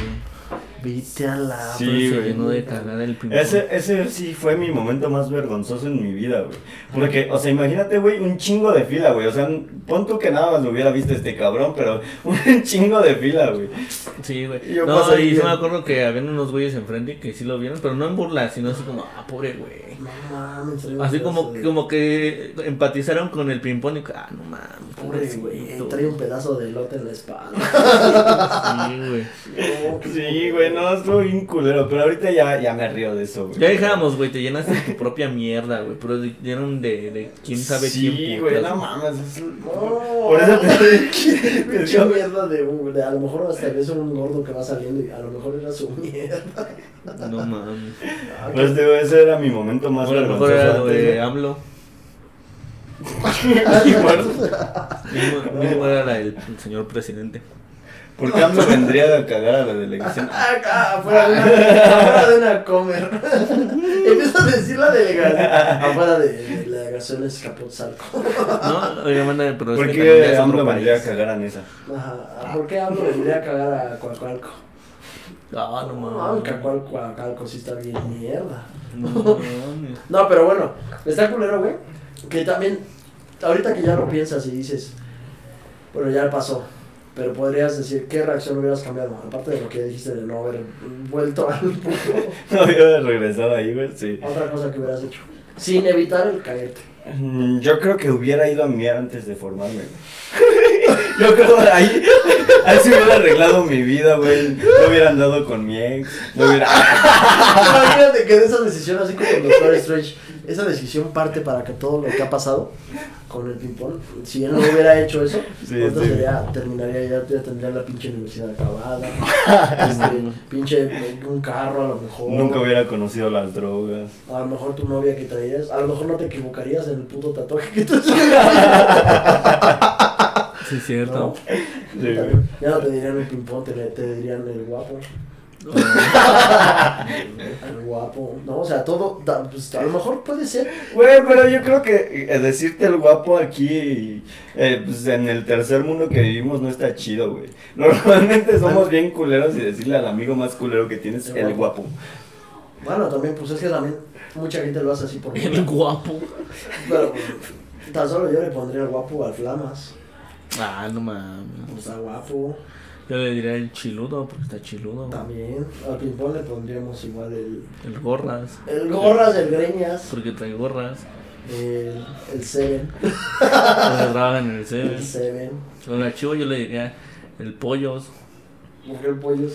Vete a la. Sí, güey. llenó de cagada el pimpón. Ese, ese sí fue mi momento más vergonzoso en mi vida, güey. Porque, o sea, imagínate, güey, un chingo de fila, güey. O sea, pon tú que nada más lo hubiera visto este cabrón, pero un chingo de fila, güey. Sí, güey. Y yo No, y sí bien. me acuerdo que habían unos güeyes enfrente que sí lo vieron, pero no en burla, sino así como, ah, pobre güey. No mames, Así como, de- como que empatizaron con el pimpón y, ah, no mames, Pobre güey, trae un pedazo de elote en la espalda. Sí, güey. No, Sí, güey, no, estuvo bien culero. Pero ahorita ya, ya me río de eso, güey. Ya dejamos, güey, te llenaste de tu propia mierda, güey, pero llenaron de, de quién sabe sí, quién. güey, putas. no mames. es- No, Por eso te Pinche mierda de un. De, a lo mejor hasta ves un gordo que va saliendo y a lo mejor era su mierda. No mames. Ah, Pues digo, ese era mi momento más A lo mejor era lo de. AMLO. Igual. Mínimo, era la del señor presidente. ¿Por qué AMLO vendría a cagar a la delegación? Acá, afuera de una, afuera de una comer. Empieza a decir la delegación. Afuera de, de la delegación Escapotzalco. No, oiga, manda, pero es ¿Por qué es AMLO vendría a cagar a Nesa? Ajá. ¿Por qué hablo? Vendría a cagar a Coacalco. Ah, no No, mames. Coacalco, Coacalco sí está bien mierda. No. No, pero bueno, está culero, güey. Que también, ahorita que ya lo piensas y dices, bueno, ya pasó. Pero podrías decir, ¿qué reacción hubieras cambiado? Aparte de lo que dijiste de no haber vuelto al punto. No había regresado ahí, güey, sí. Otra cosa que hubieras hecho. Sin evitar el caerte. Mm, Yo creo que hubiera ido a miar antes de formarme, güey. Yo creo que ahí, ahí se hubiera arreglado mi vida, güey. No hubiera andado con mi ex. No hubiera. Imagínate que de esa decisión, así como el Doctor Strange, esa decisión parte para que todo lo que ha pasado con el ping-pong, si él no hubiera hecho eso, Sí, ahorita sí. sería- terminaría, ya, ya tendría la pinche universidad acabada, este, pinche un carro a lo mejor. Nunca hubiera conocido las drogas. A lo mejor tu novia que traías, a lo mejor no te equivocarías en el puto tatuaje que te Sí, es cierto. ¿no? Sí, güey. Ya no te dirían el ping-pong, te, te dirían el guapo. El guapo. No, o sea, todo, da- pues, a lo mejor puede ser. Güey, pero yo creo que eh, decirte el guapo aquí, eh, pues en el tercer mundo que vivimos no está chido, güey. Normalmente somos bien culeros y decirle al amigo más culero que tienes el guapo. Bueno, también, pues es que también mucha gente lo hace así por El guapo. Pero tan solo yo le pondría el guapo al Flamas. Ah, no mames. Está guapo. Yo le diría el chiludo, porque está chiludo. También. Al ping-pong le pondríamos igual el. El gorras, El gorras, el greñas. porque trae gorras. El, el Seven. Porque trabaja en el El Seven. Seven. Con la chivo yo le diría el pollos. ¿Por qué el pollos?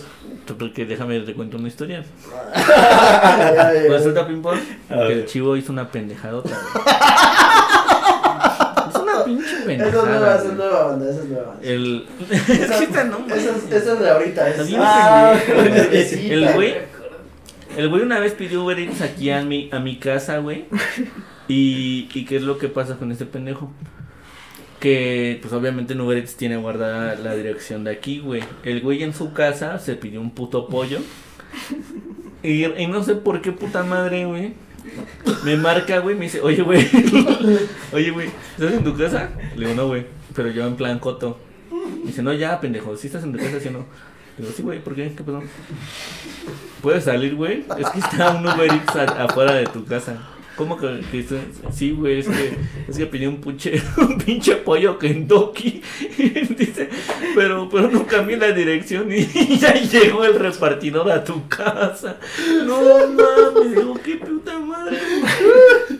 Porque déjame te cuento una historia. Resulta ping-pong que el chivo hizo una pendejadota. pinche Esa es nueva, pendejada. esa es nueva banda, esa es nueva banda. El. Esa, esa, es, esa de ahorita. Está Es, bien Ah. El güey. El güey una vez pidió Uber Eats aquí a mi, a mi casa, güey. Y, y qué es lo que pasa con este pendejo. Que, pues obviamente en Uber Eats tiene guardada la dirección de aquí, güey. El güey en su casa se pidió un puto pollo. Y, y no sé por qué puta madre, güey. Me marca, güey, me dice, oye, güey. oye, güey, ¿estás en tu casa? Le digo, no, güey. Pero yo en plan coto. Me dice, no, ya, pendejo, si estás en tu casa, si no. Digo, sí, güey, ¿por qué? ¿Qué pasó? ¿Puedes salir, güey? Es que está un Uber Eats afuera de tu casa. ¿Cómo que, Sí, güey, es que, es que pedí un pinche, un pinche pollo Kentucky. Dice, pero, pero no cambié la dirección y ya llegó el repartidor a tu casa. No mames, digo, qué puta madre.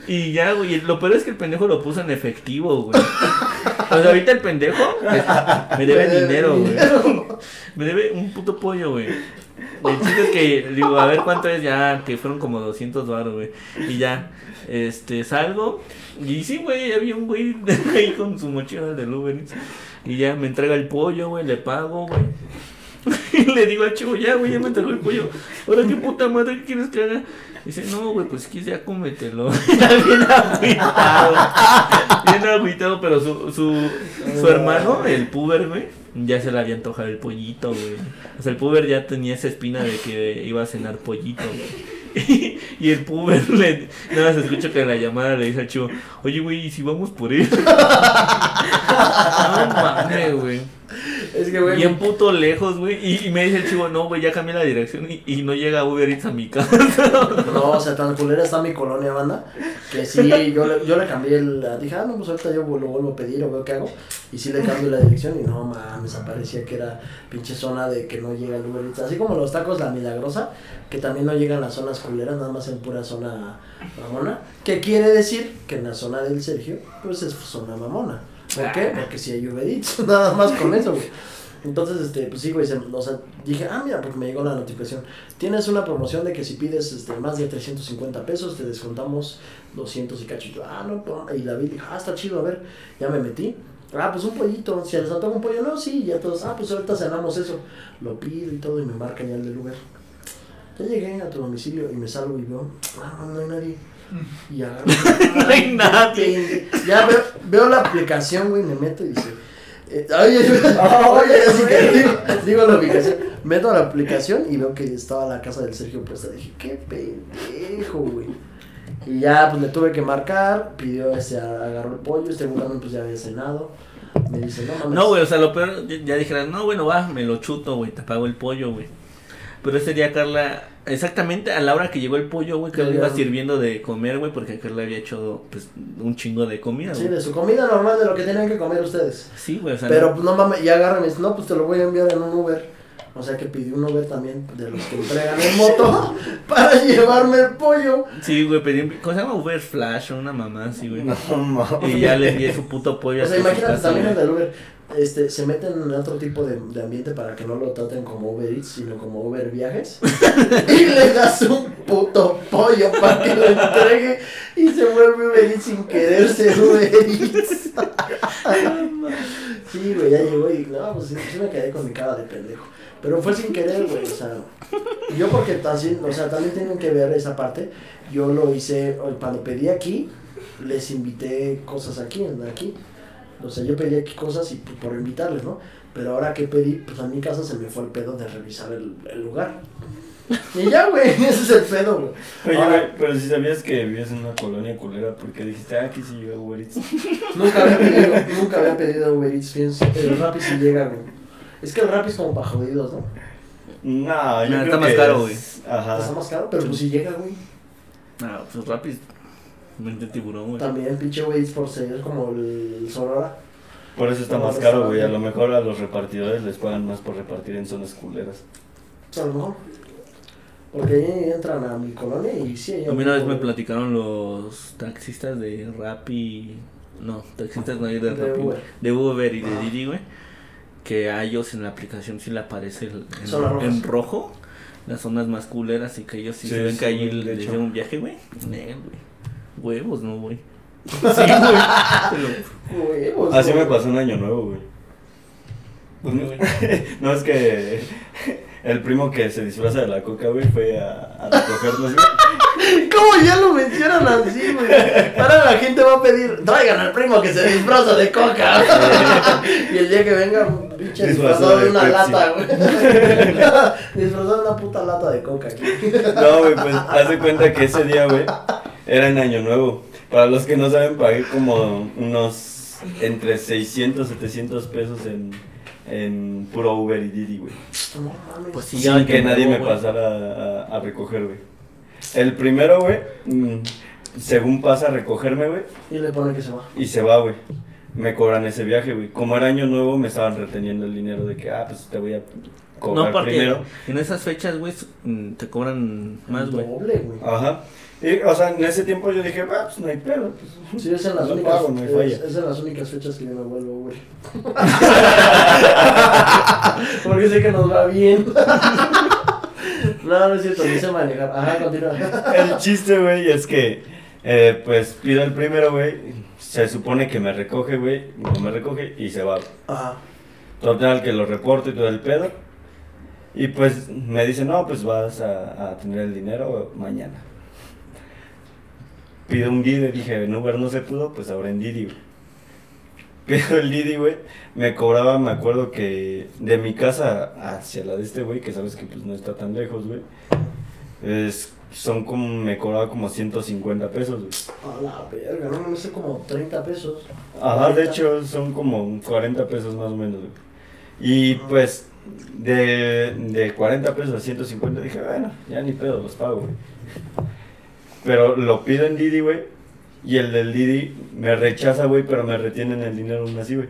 Y ya, güey, lo peor es que el pendejo lo puso en efectivo, güey. O sea, ahorita el pendejo me, me debe dinero, güey. Me debe un puto pollo, güey. El chiste es que, digo, a ver cuánto es ya, que fueron como 200 baros, güey. Y ya, este, salgo. Y sí, güey, había un güey ahí con su mochila del Uber. Y ya me entrega el pollo, güey, le pago, güey. Y le digo al chivo, ya, güey, ya me entregó el pollo. Ahora qué puta madre, ¿qué quieres que haga? Dice, no, güey, pues que ya cómetelo. Ya bien agüitado. Bien agüitado, pero su, su, su hermano, el puber, güey, ya se le había antojado el pollito, güey. O sea, el puber ya tenía esa espina de que iba a cenar pollito, güey. Y el puber le, nada más escucho que en la llamada le dice al chivo, oye, güey, ¿y si vamos por él? no mames, güey. Es que, güey. Bien puto lejos, güey. Y, y me dice el chivo, no, güey, ya cambié la dirección y, y no llega Uber Eats a mi casa. No, o sea, tan culera está mi colonia, banda. Que sí, yo le, yo le cambié el. Dije, ah, no, pues ahorita yo lo vuelvo a pedir o veo qué hago. Y sí le cambio la dirección y no mames, aparecía que era pinche zona de que no llega el Uber Eats. Así como los tacos La Milagrosa, que también no llegan las zonas culeras, nada más en pura zona mamona. Que quiere decir que en la zona del Sergio, pues es zona mamona. ¿Por qué? Porque si hay Uber Eats, nada más con eso, güey. Entonces, este, pues sí, güey, se- o sea, dije, ah, mira, porque me llegó la notificación. Tienes una promoción de que si pides este, más de 350 pesos, te descontamos 200 y cacho. Y yo, ah, no, y la vi, dije, ah, está chido, a ver, ya me metí. Ah, pues un pollito, si les antoja un pollo, no, sí, ya todos, ah, pues ahorita cenamos eso. Lo pido y todo, y me marcan ya el del Uber. Ya llegué a tu domicilio y me salgo y veo, ah, no hay nadie. Y agarro. No hay nadie. Ya veo, veo la aplicación, güey, me meto y dice. eh, oye, oye, así que digo, digo la ubicación. Meto la aplicación y veo que estaba la casa del Sergio puesta. Dije, qué pendejo, güey. Y ya, pues le tuve que marcar. Pidió ese, agarró el pollo. Este güey pues ya había cenado. Me dice, no mames. No, güey, o sea, lo peor, ya- ya dijeras, no, bueno, va, me lo chuto, güey, te pago el pollo, güey. Pero ese día Carla, exactamente a la hora que llegó el pollo, güey, que le iba sirviendo de comer, güey, porque Carla había hecho, pues, un chingo de comida, Sí, güey. de su comida normal, de lo que tenían que comer ustedes. Sí, güey, o sea, Pero no- pues no mames, y agarra y me dice, no, pues te lo voy a enviar en un Uber. O sea que pidió un Uber también de los que entregan en moto para llevarme el pollo. sí, güey, pedí, ¿cómo se llama? Uber Flash o una mamá así, güey. No mames. Y ya le envié su puto pollo O sea, imagínate también el del Uber. Este, se meten en otro tipo de, de ambiente para que no lo traten como Uber Eats, sino como Uber Viajes. y le das un puto pollo para que lo entregue y se vuelve Uber Eats sin querer ser Uber Eats. sí, güey, ya llegó y no, pues sí, me quedé con mi cara de pendejo. Pero fue sin querer, güey, o sea, yo porque así, o sea, también tienen que ver esa parte. Yo lo hice, cuando pedí aquí, les invité cosas aquí, aquí. O sea, yo pedí aquí cosas y pues, por invitarles, ¿no? Pero ahora que pedí, pues a mi casa se me fue el pedo de revisar el, el lugar. Y ya, güey, ese es el pedo, güey. Oye, Ahora- güey, pero si sabías que vivías en una colonia culera, porque dijiste, ah, aquí sí llega Uber Eats. Nunca había pedido, nunca había pedido Uber Eats, fíjense. El Rappi sí llega, güey. Es que el Rappi es como para jodidos, ¿no? No, yo No, creo está más que caro, es- güey. Ajá. Está más caro, pero pues sí llega, güey. Ah, pues rápido. Mente tiburón, güey. También pinche Uber Eats por ser como el Sonora. Por eso está más caro, güey. A lo mejor a los repartidores les pagan más por repartir en zonas culeras. A lo mejor. Porque ahí entran a mi colonia y sí, hay A mí una vez me platicaron los taxistas de Rappi, no, taxistas no de, De Rappi, Uber. de Uber y de Ah. Didi, güey, que a ellos en la aplicación sí le aparece el- en, rojo las zonas más culeras y que ellos sí, Sí, se ven sí, que allí les lleva un viaje, güey. Nel, güey. Huevos, no, güey. Sí, güey. Huevos, Así güey. me pasó un año nuevo, güey. No, no, es que el primo que se disfraza de la coca, güey, fue a, a recogernos, güey. ¿Cómo ya lo mencionan así, güey? Ahora la gente va a pedir, traigan al primo que se disfraza de coca. y el día que venga, un pinche Disfrazado de de una Pepsi. lata, güey. disfrazado de una puta lata de coca aquí. No, güey, pues haz de cuenta que ese día, güey, era en Año Nuevo. Para los que no saben, pagué como unos entre 600, 700 pesos en, en puro Uber y Didi, güey. Pues sí, sin que nadie me pasara a, a recoger, güey. El primero, güey, mm, según pasa a recogerme, güey, Y le pone que se va. y se va, güey. Me cobran ese viaje, güey. Como era año nuevo, me estaban reteniendo el dinero de que, ah, pues te voy a cobrar No, porque primero. en esas fechas, güey, mm, te cobran más, güey. Doble, güey. Ajá. Y, o sea, en ese tiempo yo dije, ah, pues no hay pedo. Pues. Sí, es en las únicas, pago, no hay es, falla. es en las únicas fechas que yo me vuelvo, güey. Porque sé que nos va bien. no, no es cierto, ni sé manejar. Ajá, continúa. El chiste, güey, es que, eh, pues pido el primero, güey. Se supone que me recoge, güey. No me recoge y se va. Ajá. Total, que lo reporto y todo el pedo. Y pues me dice, no, pues vas a, a tener el dinero mañana. Pido un Didi, dije, en Uber no se pudo, pues ahora en Didi, güey. Pido el Didi, güey. Me cobraba, me acuerdo que de mi casa hacia la de este güey, que sabes que pues no está tan lejos, güey. Es, son como, me cobraba como 150 pesos, güey. A la verga, no me sé como 30 pesos. Ajá, de hecho son como 40 pesos más o menos, güey. Y pues de, de 40 pesos a 150 dije, bueno, ya ni pedo, los pago, güey. Pero lo pido en Didi, güey. Y el del Didi me rechaza, güey, pero me retienen el dinero aún así, güey.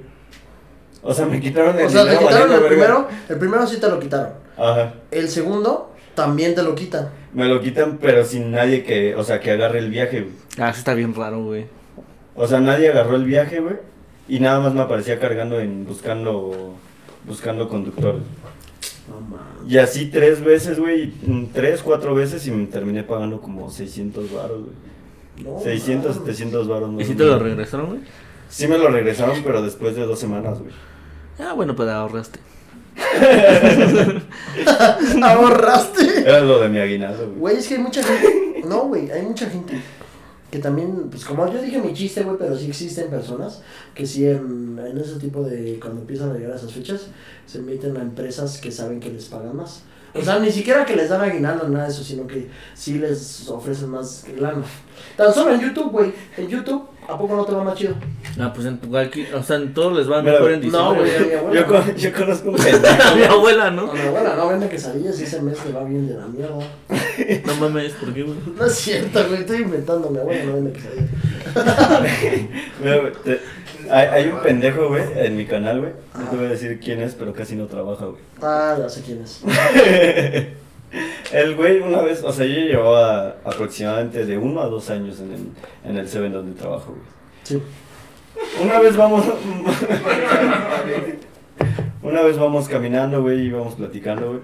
O sea, me quitaron el O sea, dinero. te quitaron el verga. primero. El primero sí te lo quitaron. Ajá. El segundo también te lo quitan. Me lo quitan, pero sin nadie que, o sea, que agarre el viaje, güey. Ah, eso está bien raro, güey. O sea, nadie agarró el viaje, güey. Y nada más me aparecía cargando en buscando buscando conductores. No. Y así tres veces, güey, mm, tres, cuatro veces y me terminé pagando como 600 varos, güey. No 600, mames. 700 varos. más ¿Y si te lo regresaron, güey? Sí me lo regresaron, pero después de dos semanas, güey. Ah, bueno, pues ahorraste. Ahorraste. Era lo de mi aguinaldo, güey. Güey, es que hay mucha gente. No, güey, hay mucha gente que también, pues como yo dije mi chiste, güey, pero sí existen personas que sí en, en ese tipo de. Cuando empiezan a llegar a esas fechas, se meten a empresas que saben que les pagan más. O sea, ni siquiera que les dan aguinaldo, nada de eso, sino que sí les ofrecen más lana. Tan solo en YouTube, güey. En YouTube, ¿a poco no te va más chido? Ah, pues en tu cualquier, o sea, en todos les va Mira, mejor en No, diciembre. güey, a mi abuela. Yo, con- yo conozco un pendejo. Mi abuela, ¿no? A mi abuela no vende quesadillas y ese mes le va bien de la mierda. No mames, ¿por qué, güey? No es cierto, güey, estoy inventando. Mi abuela no vende quesadillas. Mira, güey, te- hay, hay un pendejo, güey, en mi canal, güey. No te voy a decir quién es, pero casi no trabaja, güey. Ah, ya sé quién es. El güey una vez, o sea, yo llevaba aproximadamente de uno a dos años en el, en el Seven donde trabajo, güey. Sí. Una vez vamos. Una vez vamos caminando, güey, y íbamos platicando, güey.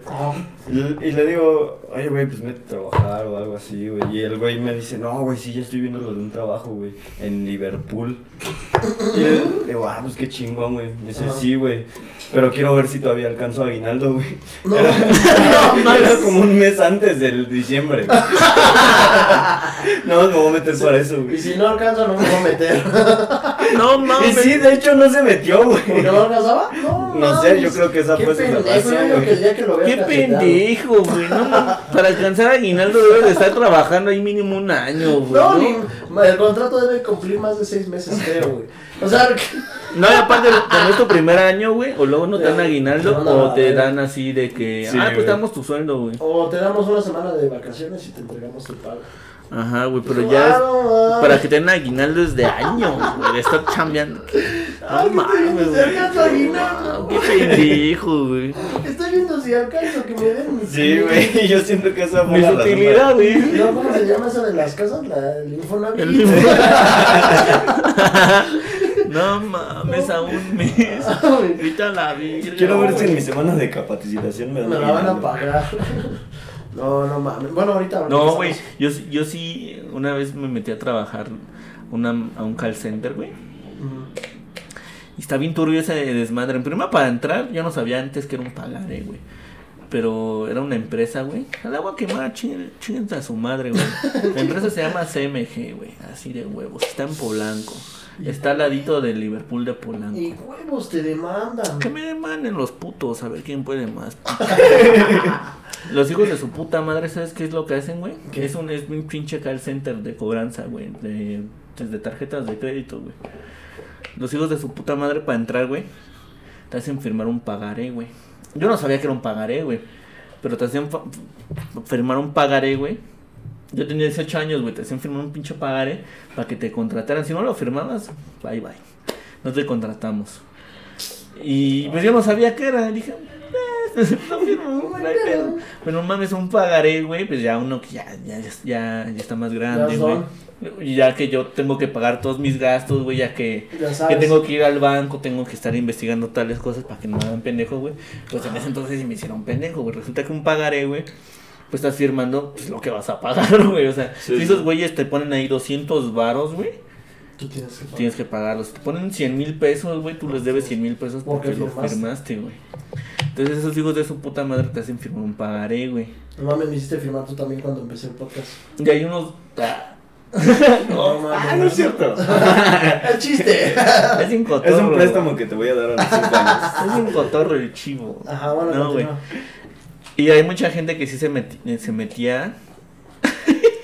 Y, le- y le digo, oye, güey, pues vete a trabajar o algo así, güey. Y el güey me dice, no, güey, sí, ya estoy viendo lo de un trabajo, güey, en Liverpool. Y le digo, ah, pues qué chingón, güey. Me dice, sí, güey. Pero quiero ver si todavía alcanzo aguinaldo, güey. No, Era, no, era como un mes antes del diciembre. No, me voy a meter para eso, Y güey. si no alcanzo, no me voy a meter. No Y mames. sí, de hecho no se metió, ¿Por qué güey. no alcanzaba? No, No sé, yo creo que esa Qué fue su el vea Qué pendejo, güey. No. Para alcanzar aguinaldo debes de estar trabajando ahí mínimo un año, güey. No, ¿no? ni, el contrato debe cumplir más de seis meses, creo, güey. O sea, No, y aparte, cuando es tu primer año, güey, o luego no te dan Ya, aguinaldo, no, no, o te no. dan así de que, Sí, ah, pues te damos tu sueldo, güey. o te damos una semana de vacaciones y te entregamos tu pago. Ajá, güey, pero ya es, para que te den aguinaldo es de años, güey, de estar chambeando. No mames, alcanza aguinaldo. Qué pendejo, güey. Estoy viendo si alcanzo que me den Sí, güey, yo siento que esa fue Mi la razón utilidad, para- güey. ¿No? ¿Cómo se llama esa de las casas? La, el Infonavit. El No mames, a un mes. Ahorita la virgen. Quiero ver si güey. en mi semana de capacitación me Me la van a pagar. No, no mames. Bueno, ahorita. No, güey, yo, yo sí, una vez me metí a trabajar una, a un call center, güey. Y está bien turbio ese desmadre. En primera, para entrar, yo no sabía antes que era un pagaré, güey. Pero era una empresa, güey. Al agua quemada, chinguen a su madre, güey. La empresa se llama CMG, güey. Así de huevos. Está en Polanco. Está al ladito del Liverpool de Polanco. Y huevos te demandan. Que me demanden los putos, a ver quién puede más. los hijos de su puta madre, ¿sabes qué es lo que hacen, güey? ¿Qué? Es un, es un pinche call center de cobranza, güey. De, desde tarjetas de crédito, güey. Los hijos de su puta madre para entrar, güey. Te hacen firmar un pagaré, güey. Yo no sabía que era un pagaré, güey. Pero te hacían firmar un pagaré, güey. Yo tenía 18 años, güey. Te hacían firmar un pinche pagaré para que te contrataran. Si no lo firmabas, bye bye. No te contratamos. Y pues yo no sabía qué era. Dije, eh, no firmo, no hay pedo. Pero no mames, un pagaré, güey. Pues ya uno que ya, ya, ya, ya está más grande, güey. Y ya que yo tengo que pagar todos mis gastos, güey. Ya que Ya que tengo que ir al banco, tengo que estar investigando tales cosas para que no me hagan pendejo, güey. Pues en ese entonces sí me hicieron pendejo, güey. Resulta que un pagaré, güey, pues estás firmando pues, lo que vas a pagar, güey. O sea, Sí, si sí. esos güeyes te ponen ahí 200 varos, güey, Tú tienes que tienes que pagarlos. Si te ponen 100 mil pesos, güey, tú les debes 100 mil pesos Porque lo firmaste. güey. Entonces esos hijos de su puta madre te hacen firmar un pagaré, güey. No mames, me hiciste firmar tú también cuando empecé el podcast. Y hay unos... ah, No mames. Ah, no es cierto. El chiste. es un cotorro. Es un préstamo que te voy a dar a los 5 años. Es un cotorro el chivo. Ajá, bueno, No, güey. continúa. Y hay mucha gente que sí se, se metía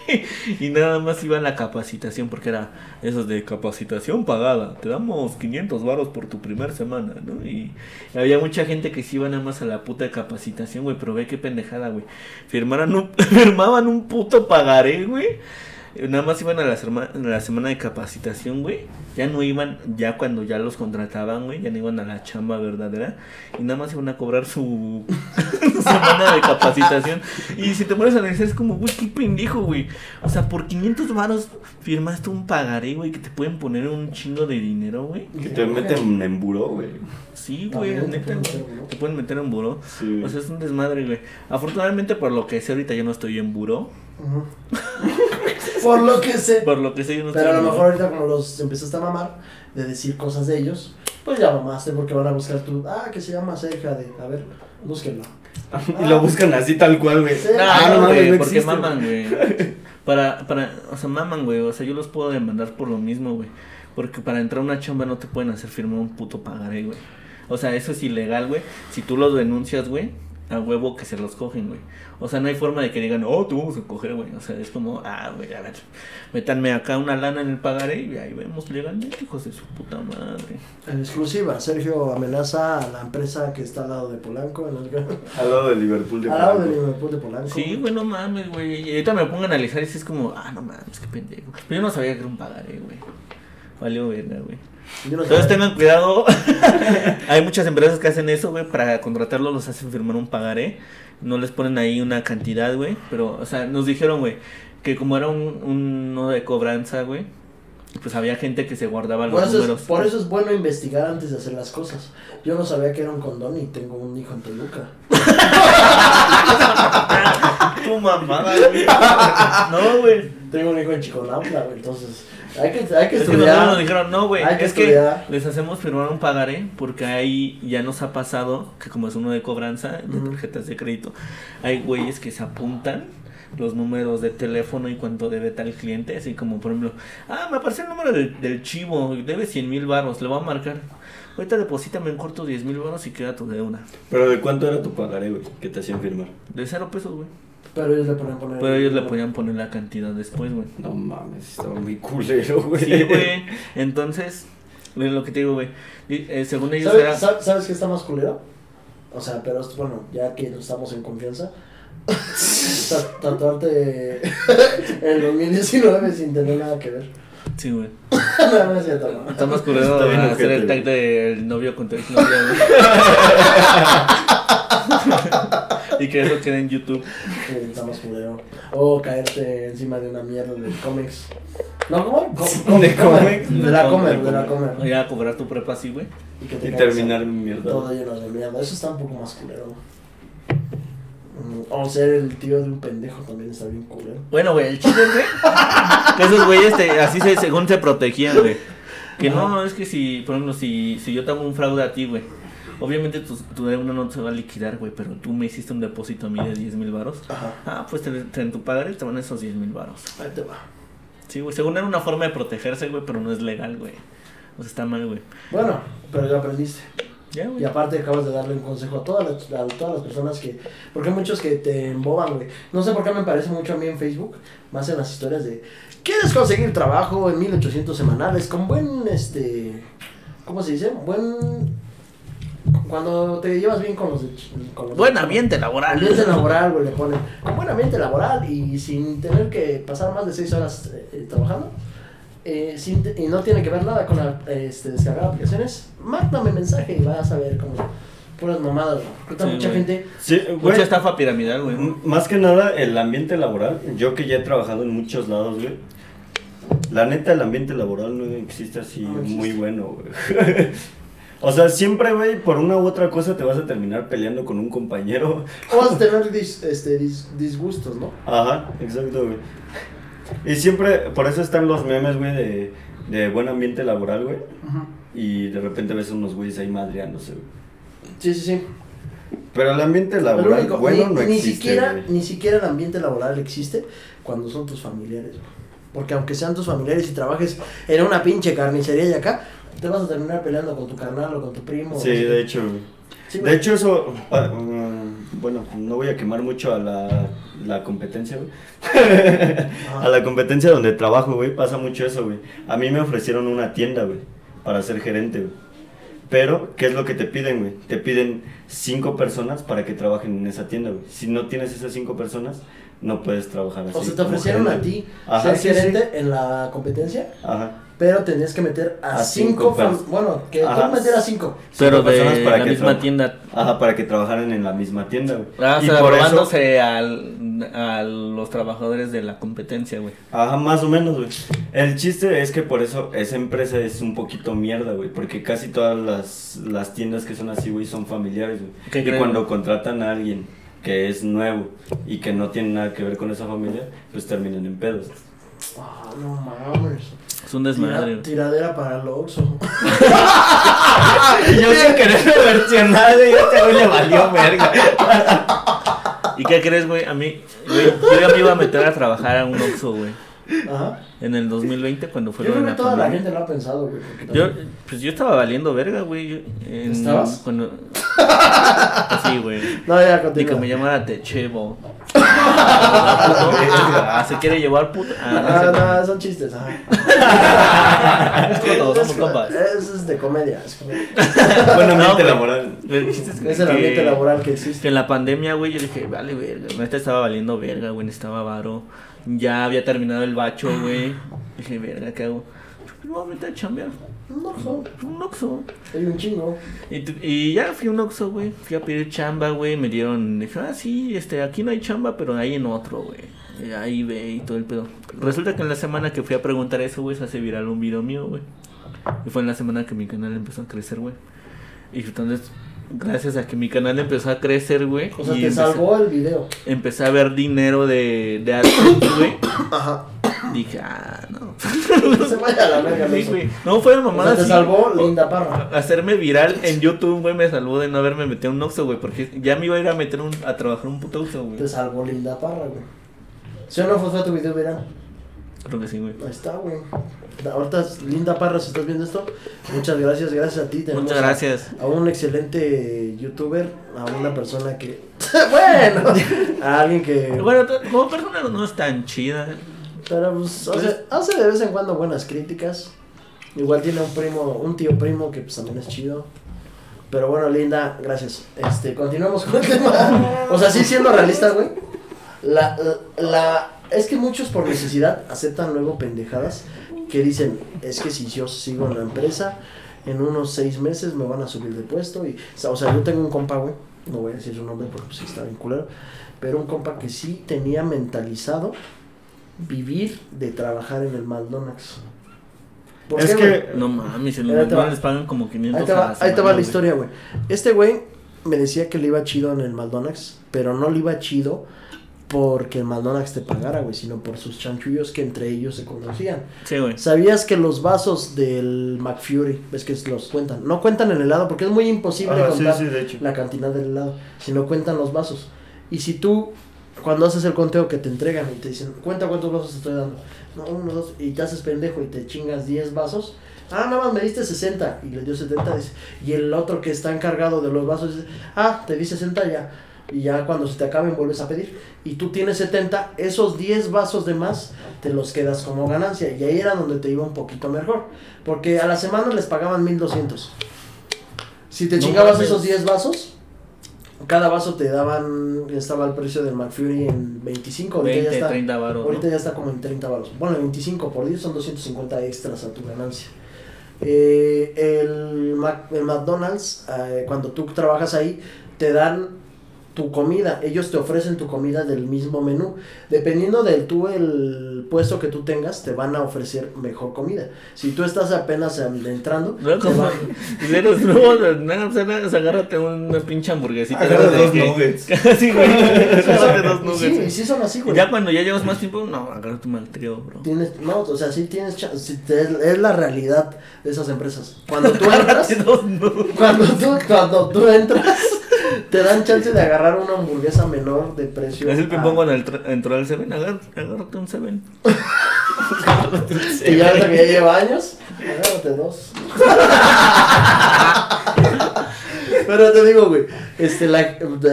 y nada más iba a la capacitación porque era esos de capacitación pagada. Te damos 500 varos por tu primer semana, ¿no? Y había mucha gente que sí iba nada más a la puta capacitación, güey. Pero ve qué pendejada, güey. Firmaran un, firmaban un puto pagaré, güey. Nada más iban a la, a la semana de capacitación, güey. Ya no iban, ya cuando ya los contrataban, güey, ya no iban a la chamba verdadera. Y nada más iban a cobrar su semana de capacitación. Y si te pones a analizar, es como, güey, qué pendejo, güey. O sea, por 500 varos firmaste un pagaré, güey, que te pueden poner un chingo de dinero, güey. Que te meten en buró, güey. Sí, güey, te neta, pueden meter en buró. Te pueden meter en buró. Sí. O sea, es un desmadre, güey. Afortunadamente, por lo que sé, ahorita yo no estoy en buró. Por lo que sé. Por lo que sé, yo no estoy Pero a lo buró. mejor ahorita como los empezaste a mamar de decir cosas de ellos, pues ya mamaste porque van a buscar tu, ah, que se llama Sergio de, a ver, búsquenlo. Y lo buscan así tal cual, güey. Sí. Ah, no, güey, no porque maman, güey. Para, para, o sea, maman, güey. O sea, yo los puedo demandar por lo mismo, güey. Porque para entrar a una chamba no te pueden hacer firmar un puto pagaré, güey. O sea, eso es ilegal, güey. Si tú los denuncias, güey, a huevo que se los cogen, güey. O sea, no hay forma de que digan, oh, te vamos a coger, güey. O sea, es como, ah, güey, a ver, métanme acá una lana en el pagaré y ahí vemos legalmente, hijos de su puta madre. En exclusiva, Sergio amenaza a la empresa que está al lado de Polanco, en el, Al lado de Liverpool de al lado de Polanco. Liverpool de Polanco. Sí, güey, no mames, güey. Y ahorita me pongo a analizar y es como, ah, no mames, qué pendejo. Pero yo no sabía que era un pagaré, güey. Valió verga, güey. Entonces tengan cuidado. Hay muchas empresas que hacen eso, güey. Para contratarlos los hacen firmar un pagaré. No les ponen ahí una cantidad, güey. Pero, o sea, nos dijeron, güey, que como era un, un no de cobranza, güey. Pues había gente que se guardaba los números. es, por eso es bueno investigar antes de hacer las cosas. Yo no sabía que era un condón y tengo un hijo en Toluca. Tu mamada, güey. No, güey. Tengo un hijo en Chiconauta, güey. Entonces, hay que, hay que Es que estudiar. nos dijeron, no, güey, Hay que es que estudiar. les hacemos firmar un pagaré porque ahí ya nos ha pasado que como es uno de cobranza de tarjetas de crédito, hay güeyes que se apuntan los números de teléfono y cuánto debe tal cliente, así como por ejemplo, ah, me aparece el número del, del chivo, debe 100 mil baros, le voy a marcar. Ahorita deposítame en corto 10 mil baros y queda tu deuda. Pero ¿de cuánto era tu pagaré, güey? Que te hacían firmar. De cero pesos, güey. Pero ellos le ponen poner. Pero ellos le podían poner la cantidad después, güey. No mames, estaba muy culero, güey. Sí, güey. Entonces, lo que te digo, güey. eh, según ellos ¿Sabes, era... sab- ¿Sabes qué está más culero? O sea, pero es- bueno, ya que estamos en confianza, tratarte en el 2019 sin tener nada que ver. Sí, güey. no, no es cierto, no. Está más culero Está bien hacer el tag del novio con tu exnovia, güey. y que eso quede en YouTube. Sí, está más culero. O caerte encima de una mierda de cómics. ¿No, cómo? ¿De cómics? De la comer, de la comer. Ya a cobrar tu prepa así, güey. Y, que te Y caigas terminar mi mierda. Todo lleno de mierda. Eso está un poco más culero. Mm, O ser el tío de un pendejo también está bien culero. Bueno, güey, el chiste, güey. Que esos güeyes te- así se, según se protegían, güey. Que no, es que si, por ejemplo, si, si yo te hago un fraude a ti, güey. Obviamente tu, tu deuda no se va a liquidar, güey, pero tú me hiciste un depósito a mí de 10 mil varos. Ajá. Ah, pues te, te- en tu pagaré te van esos 10 mil varos. Ahí te va. Sí, güey, según era una forma de protegerse, güey, pero no es legal, güey. O sea, está mal, güey. Bueno, pero ya aprendiste. Ya, güey. Y aparte acabas de darle un consejo a todas las, a todas las personas que... Porque hay muchos que te emboban, güey. No sé por qué me parece mucho a mí en Facebook, más en las historias de... ¿Quieres conseguir trabajo en 1800 semanales con buen, este... ¿Cómo se dice? Buen... cuando te llevas bien con los Con los Buen ambiente laboral. Ambiente laboral, güey, le ponen. Con buen ambiente laboral y sin tener que pasar más de 6 horas eh, eh, trabajando. eh, sin te- y no tiene que ver nada con la, este, descargar aplicaciones. Mándame mensaje y vas a ver como puras mamadas. Ahorita Sí, mucha gente. Sí. Mucha estafa piramidal, güey. Más que nada, el ambiente laboral, yo que ya he trabajado en muchos lados, güey. La neta, el ambiente laboral no existe así No existe. muy bueno, güey. o sea, siempre, güey, por una u otra cosa te vas a terminar peleando con un compañero. O vas a tener dis- este, dis- disgustos, ¿no? Ajá, exacto, güey. Y siempre, por eso están los memes, güey, de, de buen ambiente laboral, güey. Y de repente ves unos güeyes ahí madreándose, güey. Sí, sí, sí. Pero el ambiente laboral, único, bueno, ni, no ni existe, siquiera, güey. ni siquiera el ambiente laboral existe cuando son tus familiares. güey. Porque aunque sean tus familiares y trabajes en una pinche carnicería y acá, te vas a terminar peleando con tu carnal o con tu primo. Sí, sé. de hecho. Sí, De hecho, eso, mm, bueno, no voy a quemar mucho a la, la competencia, güey. a la competencia donde trabajo, güey, pasa mucho eso, güey. A mí me ofrecieron una tienda, güey, para ser gerente, güey. Pero, ¿qué es lo que te piden, güey? Te piden cinco personas para que trabajen en esa tienda, güey. Si no tienes esas cinco personas, no puedes trabajar así. O sea, te ofrecieron a ti Ajá, ser sí, gerente en la competencia, Ajá. Pero tenías que meter a, A cinco, cinco Bueno, que Ajá. tú metieras cinco. Pero Cinco personas de para la que misma tienda. Ajá, para que trabajaran en la misma tienda, güey. Ah, o Y sea, por eso- robándose al, a los trabajadores de la competencia, güey. Ajá, más o menos, güey. El chiste es que por eso esa empresa es un poquito mierda, güey. Porque casi todas las, las tiendas que son así, güey, son familiares, ¿Qué güey. Y creen? cuando contratan a alguien que es nuevo y que no tiene nada que ver con esa familia, pues terminan en pedos. Ah, no mames. Es un Tira- desmadre, güey. tiradera para el Oxxo. Yo sin querer versionar, güey, este güey le valió verga. ¿Y qué crees, güey? A mí, güey, yo ya me iba a meter a trabajar a un Oxxo, güey. Ajá. En el 2020, cuando fue Yo lo de la toda la pandemia. gente lo ha pensado, güey. Yo, pues yo estaba valiendo verga, güey. en- ¿Estabas? Cuando... Así, güey. No, ya continúa. que me llamara Techevo. Ah, se quiere llevar puta. Ah, Ah, no, son chistes. ajá. Es como somos Es- compas. Eso es de comedia. Es, comedia. Buen ambiente No, güey. laboral. Es que- Es el ambiente que- laboral que Que existe. en la pandemia, güey, yo dije, vale, verga. Neta estaba valiendo verga, güey. Estaba varo. Ya había terminado el bacho, güey. Dije, verga, ¿qué hago? Pues me voy a meter a chambear. No, no. Un Oxxo. Hay un chingo. Y, y ya fui a un Oxxo, güey. Fui a pedir chamba, güey. Me dieron. Dije, ah, sí, este, aquí no hay chamba, pero hay en otro, güey. Y Ahí ve y todo el pedo. Resulta que en la semana que fui a preguntar eso, güey, se hace viral un video mío, güey. Y fue en la semana que mi canal empezó a crecer, güey. Y entonces, gracias a que mi canal empezó a crecer, güey. O sea, y te empecé- salvó el video. Empecé a ver dinero de, de AdSense, güey. Ajá. Dije, ah, no. Se vaya a la verga, Sí, güey. No, fue O mamada sea, te salvó O- Linda Parra. Hacerme viral en YouTube, güey, me salvó de no haberme metido un Oxxo, güey, porque ya me iba a ir a meter un, a trabajar un puto Oxxo, güey. Te salvó Linda Parra, güey. ¿Sí o no fue tu video viral? Creo que sí, güey. Ahí está, güey. Ahorita, Linda Parra, si estás viendo esto, muchas gracias, gracias a ti. Tenemos Muchas a- gracias. A, un excelente youtuber, a una persona que. bueno, a alguien que. Bueno, como persona no es tan chida. Pero pues, hace, de vez en cuando buenas críticas. Igual tiene un primo, un tío primo que pues también es chido. Pero bueno, Linda, gracias. Este, continuamos con el tema. O sea, sí siendo realistas, güey. La, la, es que muchos por necesidad aceptan luego pendejadas que dicen, es que si yo sigo en la empresa, en unos seis meses me van a subir de puesto. Y, o sea, yo tengo un compa, güey, no voy a decir su nombre porque pues está bien culero, pero un compa que sí tenía mentalizado vivir de trabajar en el McDonald's. ¿Por Es qué, que-? No mames, en el. McDonald's les pagan como 500 Ahí te va, ahí te va la historia, güey. Este güey me decía que le iba chido en el McDonald's, pero no le iba chido porque el McDonald's te pagara, güey, sino por sus chanchullos que entre ellos se conocían. Sí, güey. ¿Sabías que los vasos del McFury, ves que los cuentan? No cuentan el helado porque es muy imposible Ajá, sí, contar sí, de hecho. la cantidad del helado, sino cuentan los vasos. Y si tú, cuando haces el conteo que te entregan y te dicen, cuenta cuántos vasos te estoy dando, no, uno, dos, y te haces pendejo y te chingas 10 vasos, ah, nada más me diste 60 y le dio 70, dice, y el otro que está encargado de los vasos dice, ah, te di 60 ya. Y ya cuando se te acaben vuelves a pedir. Y tú tienes 70, esos 10 vasos de más te los quedas como ganancia. Y ahí era donde te iba un poquito mejor. Porque a la semana les pagaban 1200. Si te No chingabas esos 10 vasos, cada vaso te daban, estaba el precio del McFury en 25, ahorita 20, ya está. 30 varos. Ahorita ¿no? ya está como en 30 baros. Bueno, 25 por 10 son 250 extras a tu ganancia. Eh, el, Mac- el McDonald's, eh, cuando tú trabajas ahí, te dan tu comida. Ellos te ofrecen tu comida del mismo menú. Dependiendo del tú, el puesto que tú tengas, te van a ofrecer mejor comida. Si tú estás apenas entrando, No, te como, van- si eres nuevo, nada, o sea, nada, o sea, agárrate una pinche hamburguesita. Agarra de dos que- nuggets. Sí, güey. Agárrate dos nuggets. sí, y sí son así, güey. ya cuando ya llevas más tiempo, no, agárrate un mal trío, bro. Tienes, no, o sea, sí tienes chance, es la realidad de esas empresas. Cuando tú entras, Agárrate dos nuggets. cuando tú, cuando tú entras, te dan chance de agarrar una hamburguesa menor de precio. Es el a- ping-pong cuando entró al Seven, agárrate, un Seven. Y ya que ya lleva años, agárrate dos. Pero te digo, güey, este, la,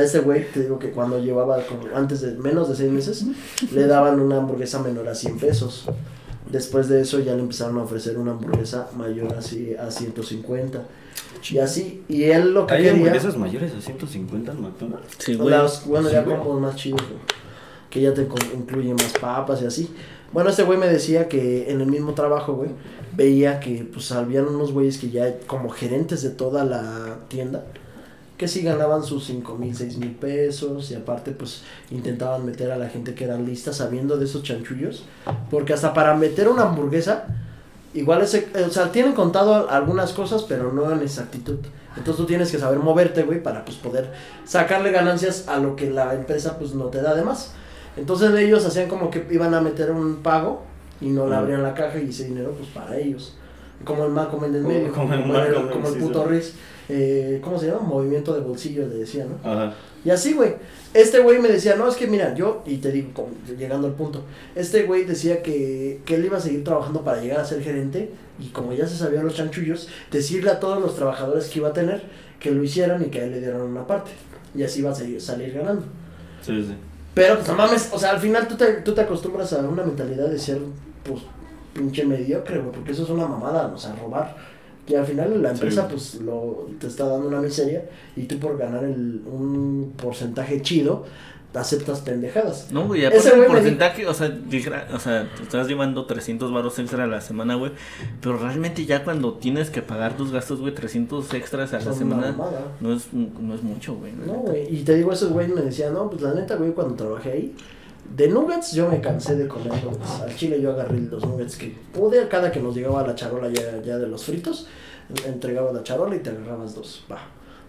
ese güey, te digo que cuando llevaba como antes de menos de seis meses, le daban una hamburguesa menor a 100 pesos. Después de eso ya le empezaron a ofrecer una hamburguesa mayor así a 150. Y así, y él lo que ¿Hay quería... hamburguesas mayores a 150 en McDonald's? Sí, güey. Las- bueno, Sí, ya güey. combos más chidos, güey, Que ya te incluyen más papas y así. Bueno, este güey me decía que en el mismo trabajo, güey, veía que pues habían unos güeyes que ya como gerentes de toda la tienda, que sí ganaban sus cinco mil, seis mil pesos y aparte pues intentaban meter a la gente que era lista sabiendo de esos chanchullos. Porque hasta para meter una hamburguesa, igual ese, o sea, tienen contado algunas cosas, pero no en exactitud. Entonces tú tienes que saber moverte, güey, para pues poder sacarle ganancias a lo que la empresa pues no te da de más. Entonces ellos hacían como que iban a meter un pago y no le abrían la caja y ese dinero pues para ellos. Como el el Como- medio, como como, el como el puto. Riz. Eh, ¿Cómo se llama? Movimiento de bolsillo le decía, ¿no? Ajá. Y así, güey. Este güey me decía, no, es que mira, yo, y te digo, como llegando al punto, este güey decía que, que él iba a seguir trabajando para llegar a ser gerente y como ya se sabían los chanchullos, decirle a todos los trabajadores que iba a tener que lo hicieran y que a él le dieran una parte. Y así iba a seguir, salir ganando. Sí, sí. Pero pues no mames, o sea, al final tú te, tú te acostumbras a una mentalidad de ser, pues, pinche mediocre, güey, porque eso es una mamada, o sea, robar. Y al final la empresa, güey. pues, lo, te está dando una miseria y tú por ganar el, un porcentaje chido, aceptas pendejadas. No, güey, Ese aparte el güey me porcentaje, o sea, dijera- o sea, te estás llevando 300 baros extra a la semana, güey. Pero realmente ya cuando tienes que pagar tus gastos, güey, 300 extras a la Son semana, no es, no es mucho, güey. No, güey, y te digo, esos güeyes me decían, no, pues la neta, güey, cuando trabajé ahí, de nuggets yo me cansé de comer nuggets. Al chile yo agarré los nuggets que pude, cada que nos llegaba la charola ya, ya de los fritos, entregaba la charola y te agarrabas dos. Va.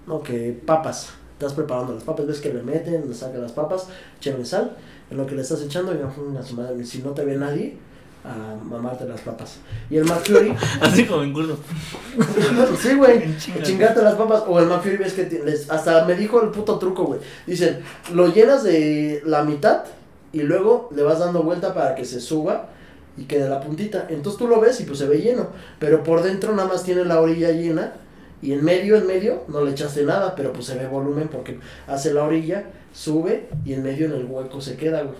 No, que papas. Estás preparando las papas, ves que le meten, le sacan las papas, échale sal, en lo que le estás echando, y si no te ve nadie, a mamarte las papas. Y el McFlurry, Así como en curso. sí, güey, En chinga. chingarte las papas. O el McFlurry ves que les- hasta me dijo el puto truco, güey. Dicen, lo llenas de la mitad y luego le vas dando vuelta para que se suba y quede la puntita. Entonces tú lo ves y pues se ve lleno. Pero por dentro nada más tiene la orilla llena. Y en medio, en medio, no le echaste nada, pero pues se ve volumen porque hace la orilla, sube y en medio en el hueco se queda, güey.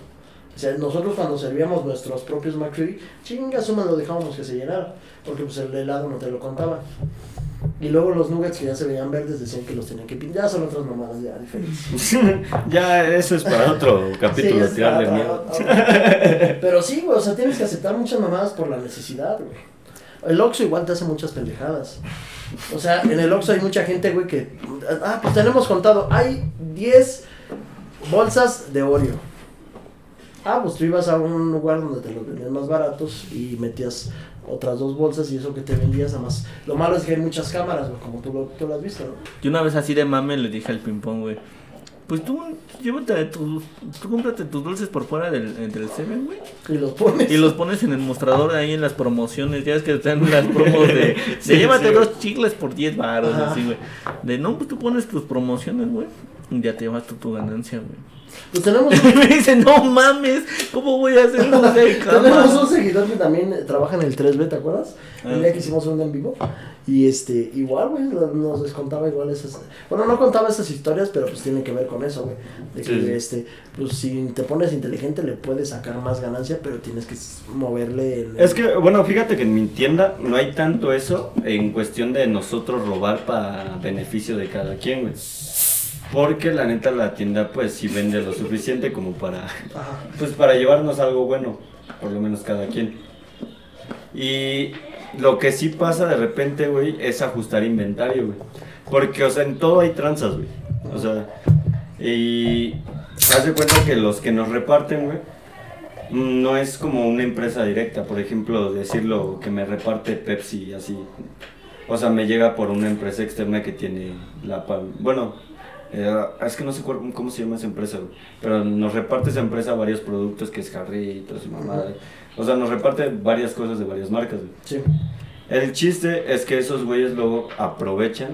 O sea, nosotros cuando servíamos nuestros propios McFlurry, chinga suma lo dejábamos que se llenara, porque pues el helado no te lo contaba. Y luego los nuggets que ya se veían verdes decían que los tenían que pintar, ya son otras mamadas ya diferentes. ya, eso es para otro capítulo, Sí, tirarle miedo. Pero sí, güey, o sea, tienes que aceptar muchas mamadas por la necesidad, güey. El Oxxo igual te hace muchas pendejadas. O sea, en el Oxxo hay mucha gente, güey, que... Ah, pues tenemos contado, hay 10 bolsas de Oreo. Ah, pues tú ibas a un lugar donde te los vendían más baratos y metías otras dos bolsas y eso que te vendías nada más. Lo malo es que hay muchas cámaras, güey, como tú lo, tú lo has visto, ¿no? Yo una vez así de mame le dije al ping-pong, güey. Pues tú, llévate tus, tú cómprate tus dulces por fuera del, del Seven, güey. Y los pones. Y los pones en el mostrador ahí en las promociones. Ya es que están las promos de, de Sí, llévate sí, dos chicles por 10 baros, Ajá. así, güey. De no, pues tú pones tus promociones, güey. Y ya te llevas tú tu ganancia, güey. Pues tenemos me dice, no mames, ¿cómo voy a hacer de Tenemos un seguidor que también trabaja en el 3B, ¿te acuerdas? Ah. El día que hicimos un en vivo. Y este, igual, güey, nos les contaba igual esas. Bueno, no contaba esas historias, pero pues tiene que ver con eso, güey. De que, Sí, este, pues si te pones inteligente le puedes sacar más ganancia, pero tienes que moverle. el- Es que, bueno, fíjate que en mi tienda no hay tanto eso en cuestión de nosotros robar para beneficio de cada quien, güey. Porque la neta la tienda pues sí vende lo suficiente como para, pues para llevarnos algo bueno, por lo menos cada quien. Y lo que sí pasa de repente, güey, es ajustar inventario, güey. Porque, o sea, en todo hay tranzas, güey. O sea, y haz de cuenta que los que nos reparten, güey, no es como una empresa directa. Por ejemplo, decirlo que me reparte Pepsi y así. O sea, me llega por una empresa externa que tiene la... Bueno, eh, es que no sé cuál- cómo se llama esa empresa, güey. Pero nos reparte esa empresa varios productos que es jarritos y mamada. O sea, nos reparte varias cosas de varias marcas, güey. Sí. El chiste es que esos güeyes luego aprovechan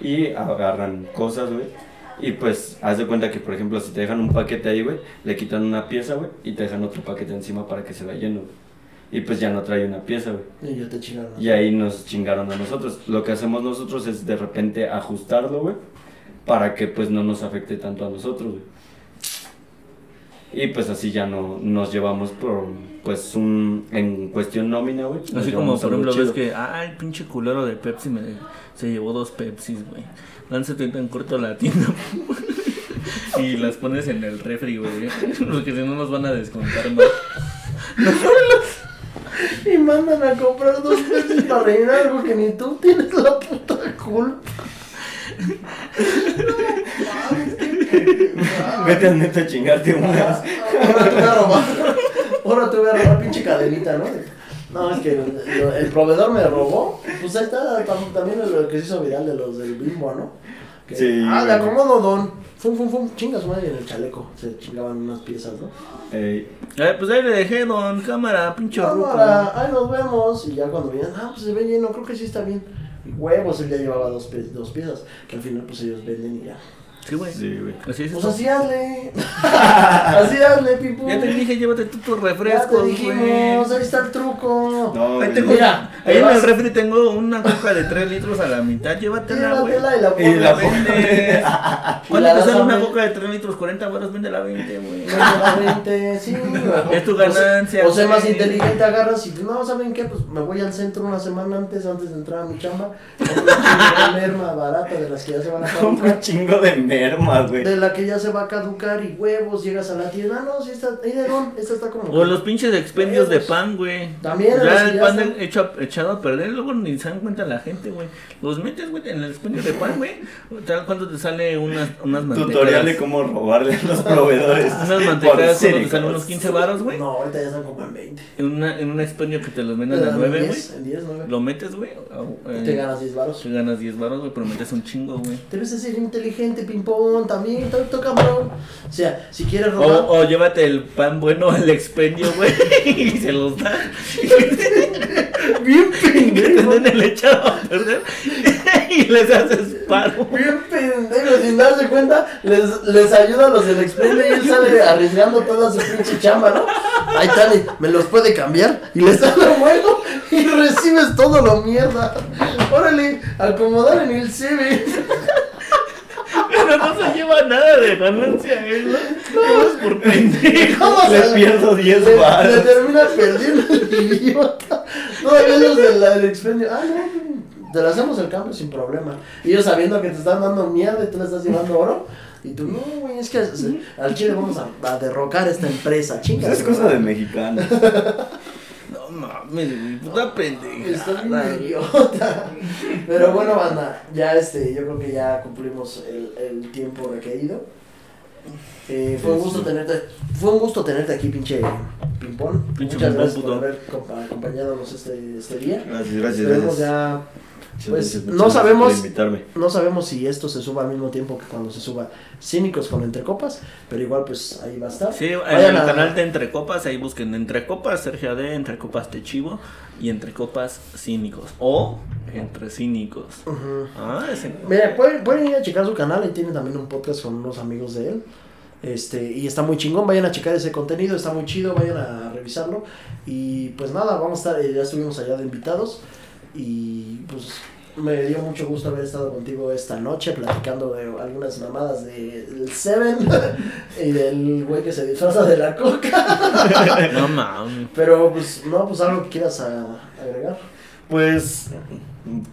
y agarran cosas, güey. Y pues, haz de cuenta que, por ejemplo, si te dejan un paquete ahí, güey, le quitan una pieza, güey, y te dejan otro paquete encima para que se vaya lleno, güey. Y pues ya no trae una pieza, güey. Y yo te chingaron. Y ahí nos chingaron a nosotros. Lo que hacemos nosotros es de repente ajustarlo, güey, para que pues no nos afecte tanto a nosotros, güey. Y pues así ya no nos llevamos por, pues, un, en cuestión nómina, güey. Así como, por ejemplo, ves que, ah, el pinche culero de Pepsi me, se llevó dos Pepsis, güey. Lánzate en corto a la tienda. y las pones en el refri, güey. Porque si no nos van a descontar más. Y mandan a comprar dos pesos para rellenar algo que ni tú tienes la puta culpa. Vete a neta a chingarte unas. Ahora te voy a robar. Ahora te voy a robar pinche cadenita, ¿no? No, es que el, el proveedor me robó. Pues ahí está tam- también lo que se hizo viral de los del bimbo, ¿no? Que, Sí, Ah, le acomodo, don. Fum, fum, fum. Chinga su madre en el chaleco. Se chingaban unas piezas, ¿no? Ey, Eh, pues ahí le dejé, don, cámara, pinche ruco. Cámara, ahí nos vemos. Y ya cuando vienen, ah, pues se ve lleno, creo que sí está bien. Huevos, él ya llevaba dos, dos piezas. Que al final, pues ellos venden y ya. Sí, güey. sí, güey. Así es Pues así hazle. así hazle, pipu. Ya te dije, llévate tú tus Ya te refrescos, güey. dijimos, ahí está el truco. No, Ahí tengo. Mira, ahí en el refri tengo una coca de 3 litros a la mitad, llévatela, güey. Llévatela y la. Y ¿Cuánto la te sale a una coca de 3 litros? 40 baros, véndela 20, güey. Veinte, veinte, sí, güey. Es tu ganancia, O sea, más inteligente agarras y no, ¿saben qué? Pues me voy al centro una semana antes, antes de entrar a mi chamba. Compro un chingo de merma barata de las que ya se van a Compra un chingo de mermas, güey. De la que ya se va a caducar y huevos, llegas a la tienda. Ah, no, sí está, ahí de don, esta está como. O los pinches expendios de pan, güey. También, Ya el ya pan están- hecho a- echado a perder, luego ni se dan cuenta la gente, güey. Los metes, güey, en el expendio de pan, güey. Tal cuánto te sale unas, unas mantecadas. Tutorial de cómo robarle a los proveedores. Unas mantecadas cuando te salen unos 15 baros, güey. No, ahorita ya están como en 20. En, una, en un expendio que te los Te vendan a dan 9, güey. 10, en 10, 9. Lo metes, güey. eh, te ganas 10 baros. Te ganas 10 baros, güey, pero metes un chingo, güey. Debes de ser inteligente, ping-pong, también, tanto cabrón. O sea, si quieres robar. o llévate el pan bueno al expendio, güey, y se los da. Bien pendejo. te den el echado a perder y les haces paro. Bien pendejo, sin darse cuenta, les, les ayuda a los del expendio y él sale arriesgando toda su pinche chamba, ¿no? Ahí Tani, me los puede cambiar y les da lo bueno y recibes todo lo mierda. Órale, acomodar en el CV. Pero no se lleva nada de ganancia, ¿eh? No, es por pendejo. ¿Cómo Le pierdo 10 le, le baros. termina perdiendo el idiota. Todavía los del, del expendio. Ah, no, te le hacemos el cambio sin problema. Y ellos sabiendo que te están dando mierda y tú le estás llevando oro. Y tú, no, güey, es que al chile vamos a, a derrocar esta empresa. Chinga. Es cosa de mexicanos. No mames, güey, puta Está bien pendejada. idiota. Pero bueno, banda, ya este, yo creo que ya cumplimos el, el tiempo requerido. Eh, fue un gusto tenerte, fue un gusto tenerte aquí, pinche Pimpón. Muchas gracias por haber compa- acompañándonos este, este día. Gracias, gracias, Esperemos gracias. ya, pues, no sabemos- no sabemos si esto se suba al mismo tiempo que cuando se suba Cínicos con Entrecopas, pero igual pues ahí va a estar. Sí, en Vayan el a- canal de Entre Copas, ahí busquen Entre Copas, Sergio AD, Entre Copas Techivo y Entre Copas Cínicos. O Entre Cínicos. Ujú. Ah, ese. Mira, pueden, pueden ir a checar su canal, ahí tiene también un podcast con unos amigos de él. Este, y está muy chingón, vayan a checar ese contenido, está muy chido, vayan a revisarlo. Y pues nada, vamos a estar, eh, ya estuvimos allá de invitados. Y pues me dio mucho gusto haber estado contigo esta noche platicando de algunas mamadas del Seven y del güey que se disfraza de la coca. No mames. Pero pues, no, pues algo que quieras a- agregar. Pues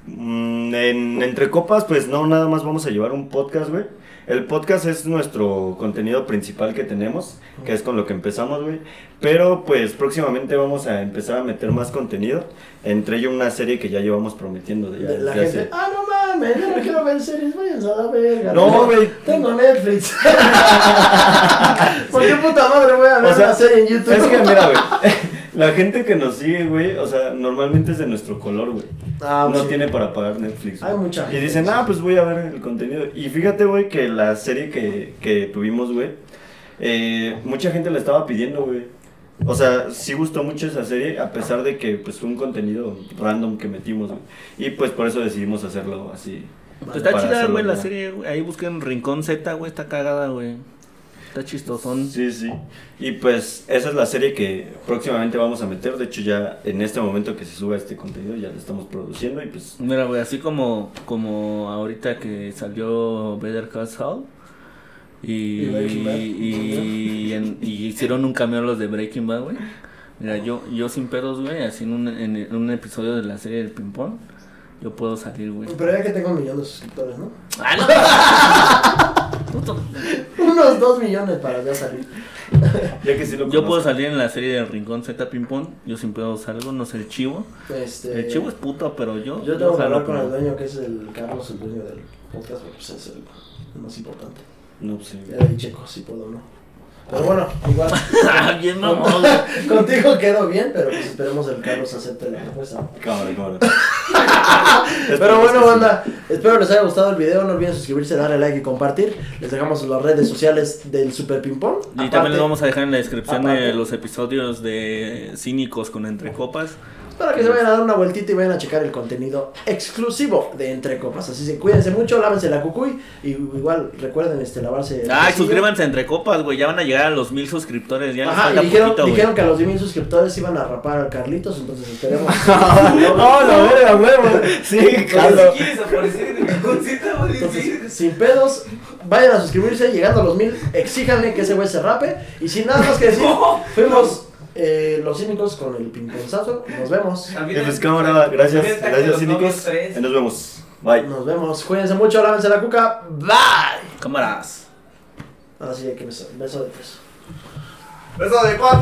mm, en Entre Copas, pues no, nada más vamos a llevar un podcast, güey. El podcast es nuestro contenido principal que tenemos, que es con lo que empezamos, güey. Pero pues próximamente vamos a empezar a meter más contenido, entre ello una serie que ya llevamos prometiendo de ya, De la gente, hace- ah, no mames, yo no quiero ver series, váyanse a la verga. No, güey. Tengo Netflix. ¿Por qué puta madre voy a ver O sea, una serie en YouTube? Es que mira, güey, la gente que nos sigue, güey, o sea, normalmente es de nuestro color, güey. Ah, no sí. tiene para pagar Netflix. Hay güey. mucha Y gente, dicen, sí. ah, pues voy a ver el contenido. Y fíjate, güey, que la serie que, que tuvimos, güey, eh, mucha gente la estaba pidiendo, güey. O sea, sí gustó mucho esa serie, a pesar de que pues fue un contenido random que metimos, güey. Y pues por eso decidimos hacerlo así. Pues está chida, güey, la serie. güey. Ahí busquen Rincón Z, güey, está cagada, güey. Está chistosón. Sí, sí. Y pues esa es la serie que próximamente vamos a meter. De hecho, ya en este momento que se suba este contenido, ya lo estamos produciendo y pues... Mira, güey, así como, como ahorita que salió Better Call Saul. Y, Y Breaking Bad. y, en- y hicieron un cameo los de Breaking Bad, güey. Mira, yo, yo sin pedos, güey, así en un, en, en un episodio de la serie del ping-pong, yo puedo salir, güey. Pero ya que tengo un millón de suscriptores, ¿no? ¡Ah, no! Puto. Unos dos millones para ya salir. Ya que sí lo Yo puedo salir en la serie del Rincón Z Ping-Pong, yo sin pedos salgo, no sé el chivo. Este, El chivo es puto, pero yo... Yo tengo que hablar con el dueño, que es el Carlos, el dueño del podcast, porque pues es el, más importante. No, pues sí. Ya de checo si puedo o no. Pero bueno, igual. Ah, bien mamón. Contigo quedó bien, pero pues esperemos el Carlos acepte la propuesta. Cámara, cámara. Pero bueno, banda, espero les haya gustado el video. No olviden suscribirse, darle like y compartir. Les dejamos las redes sociales del Super Ping Pong. Y también les vamos a dejar en la descripción de los episodios de Cínicos con Entre Copas. Para que se vayan a dar una vueltita y vayan a checar el contenido exclusivo de Entre Copas. Así que cuídense mucho, lávense la cucuy. Y igual recuerden este, lavarse. el Ay, suscríbanse a Entre Copas, güey. Ya van a llegar a los mil suscriptores. Ya les Ajá, falta y dijeron, poquito, dijeron que a los 10.000 suscriptores iban a rapar al Carlitos, entonces esperemos. ¡No, la verga, huevo! Sí, claro. Si quieres aparecer en sí. Entonces, sin pedos, vayan a suscribirse, llegando a los mil, exíjanle que ese güey se rape. Y sin nada más que decir, fuimos eh, los cínicos con el pingponzazo. Nos vemos. Pues cámara, gracias, gracias, cínicos. nos vemos. Bye. Nos vemos. Cuídense mucho, lávense la cuca. Bye. Cámaras. Ahora sí hay que besar. Beso de tres. Beso de cuatro.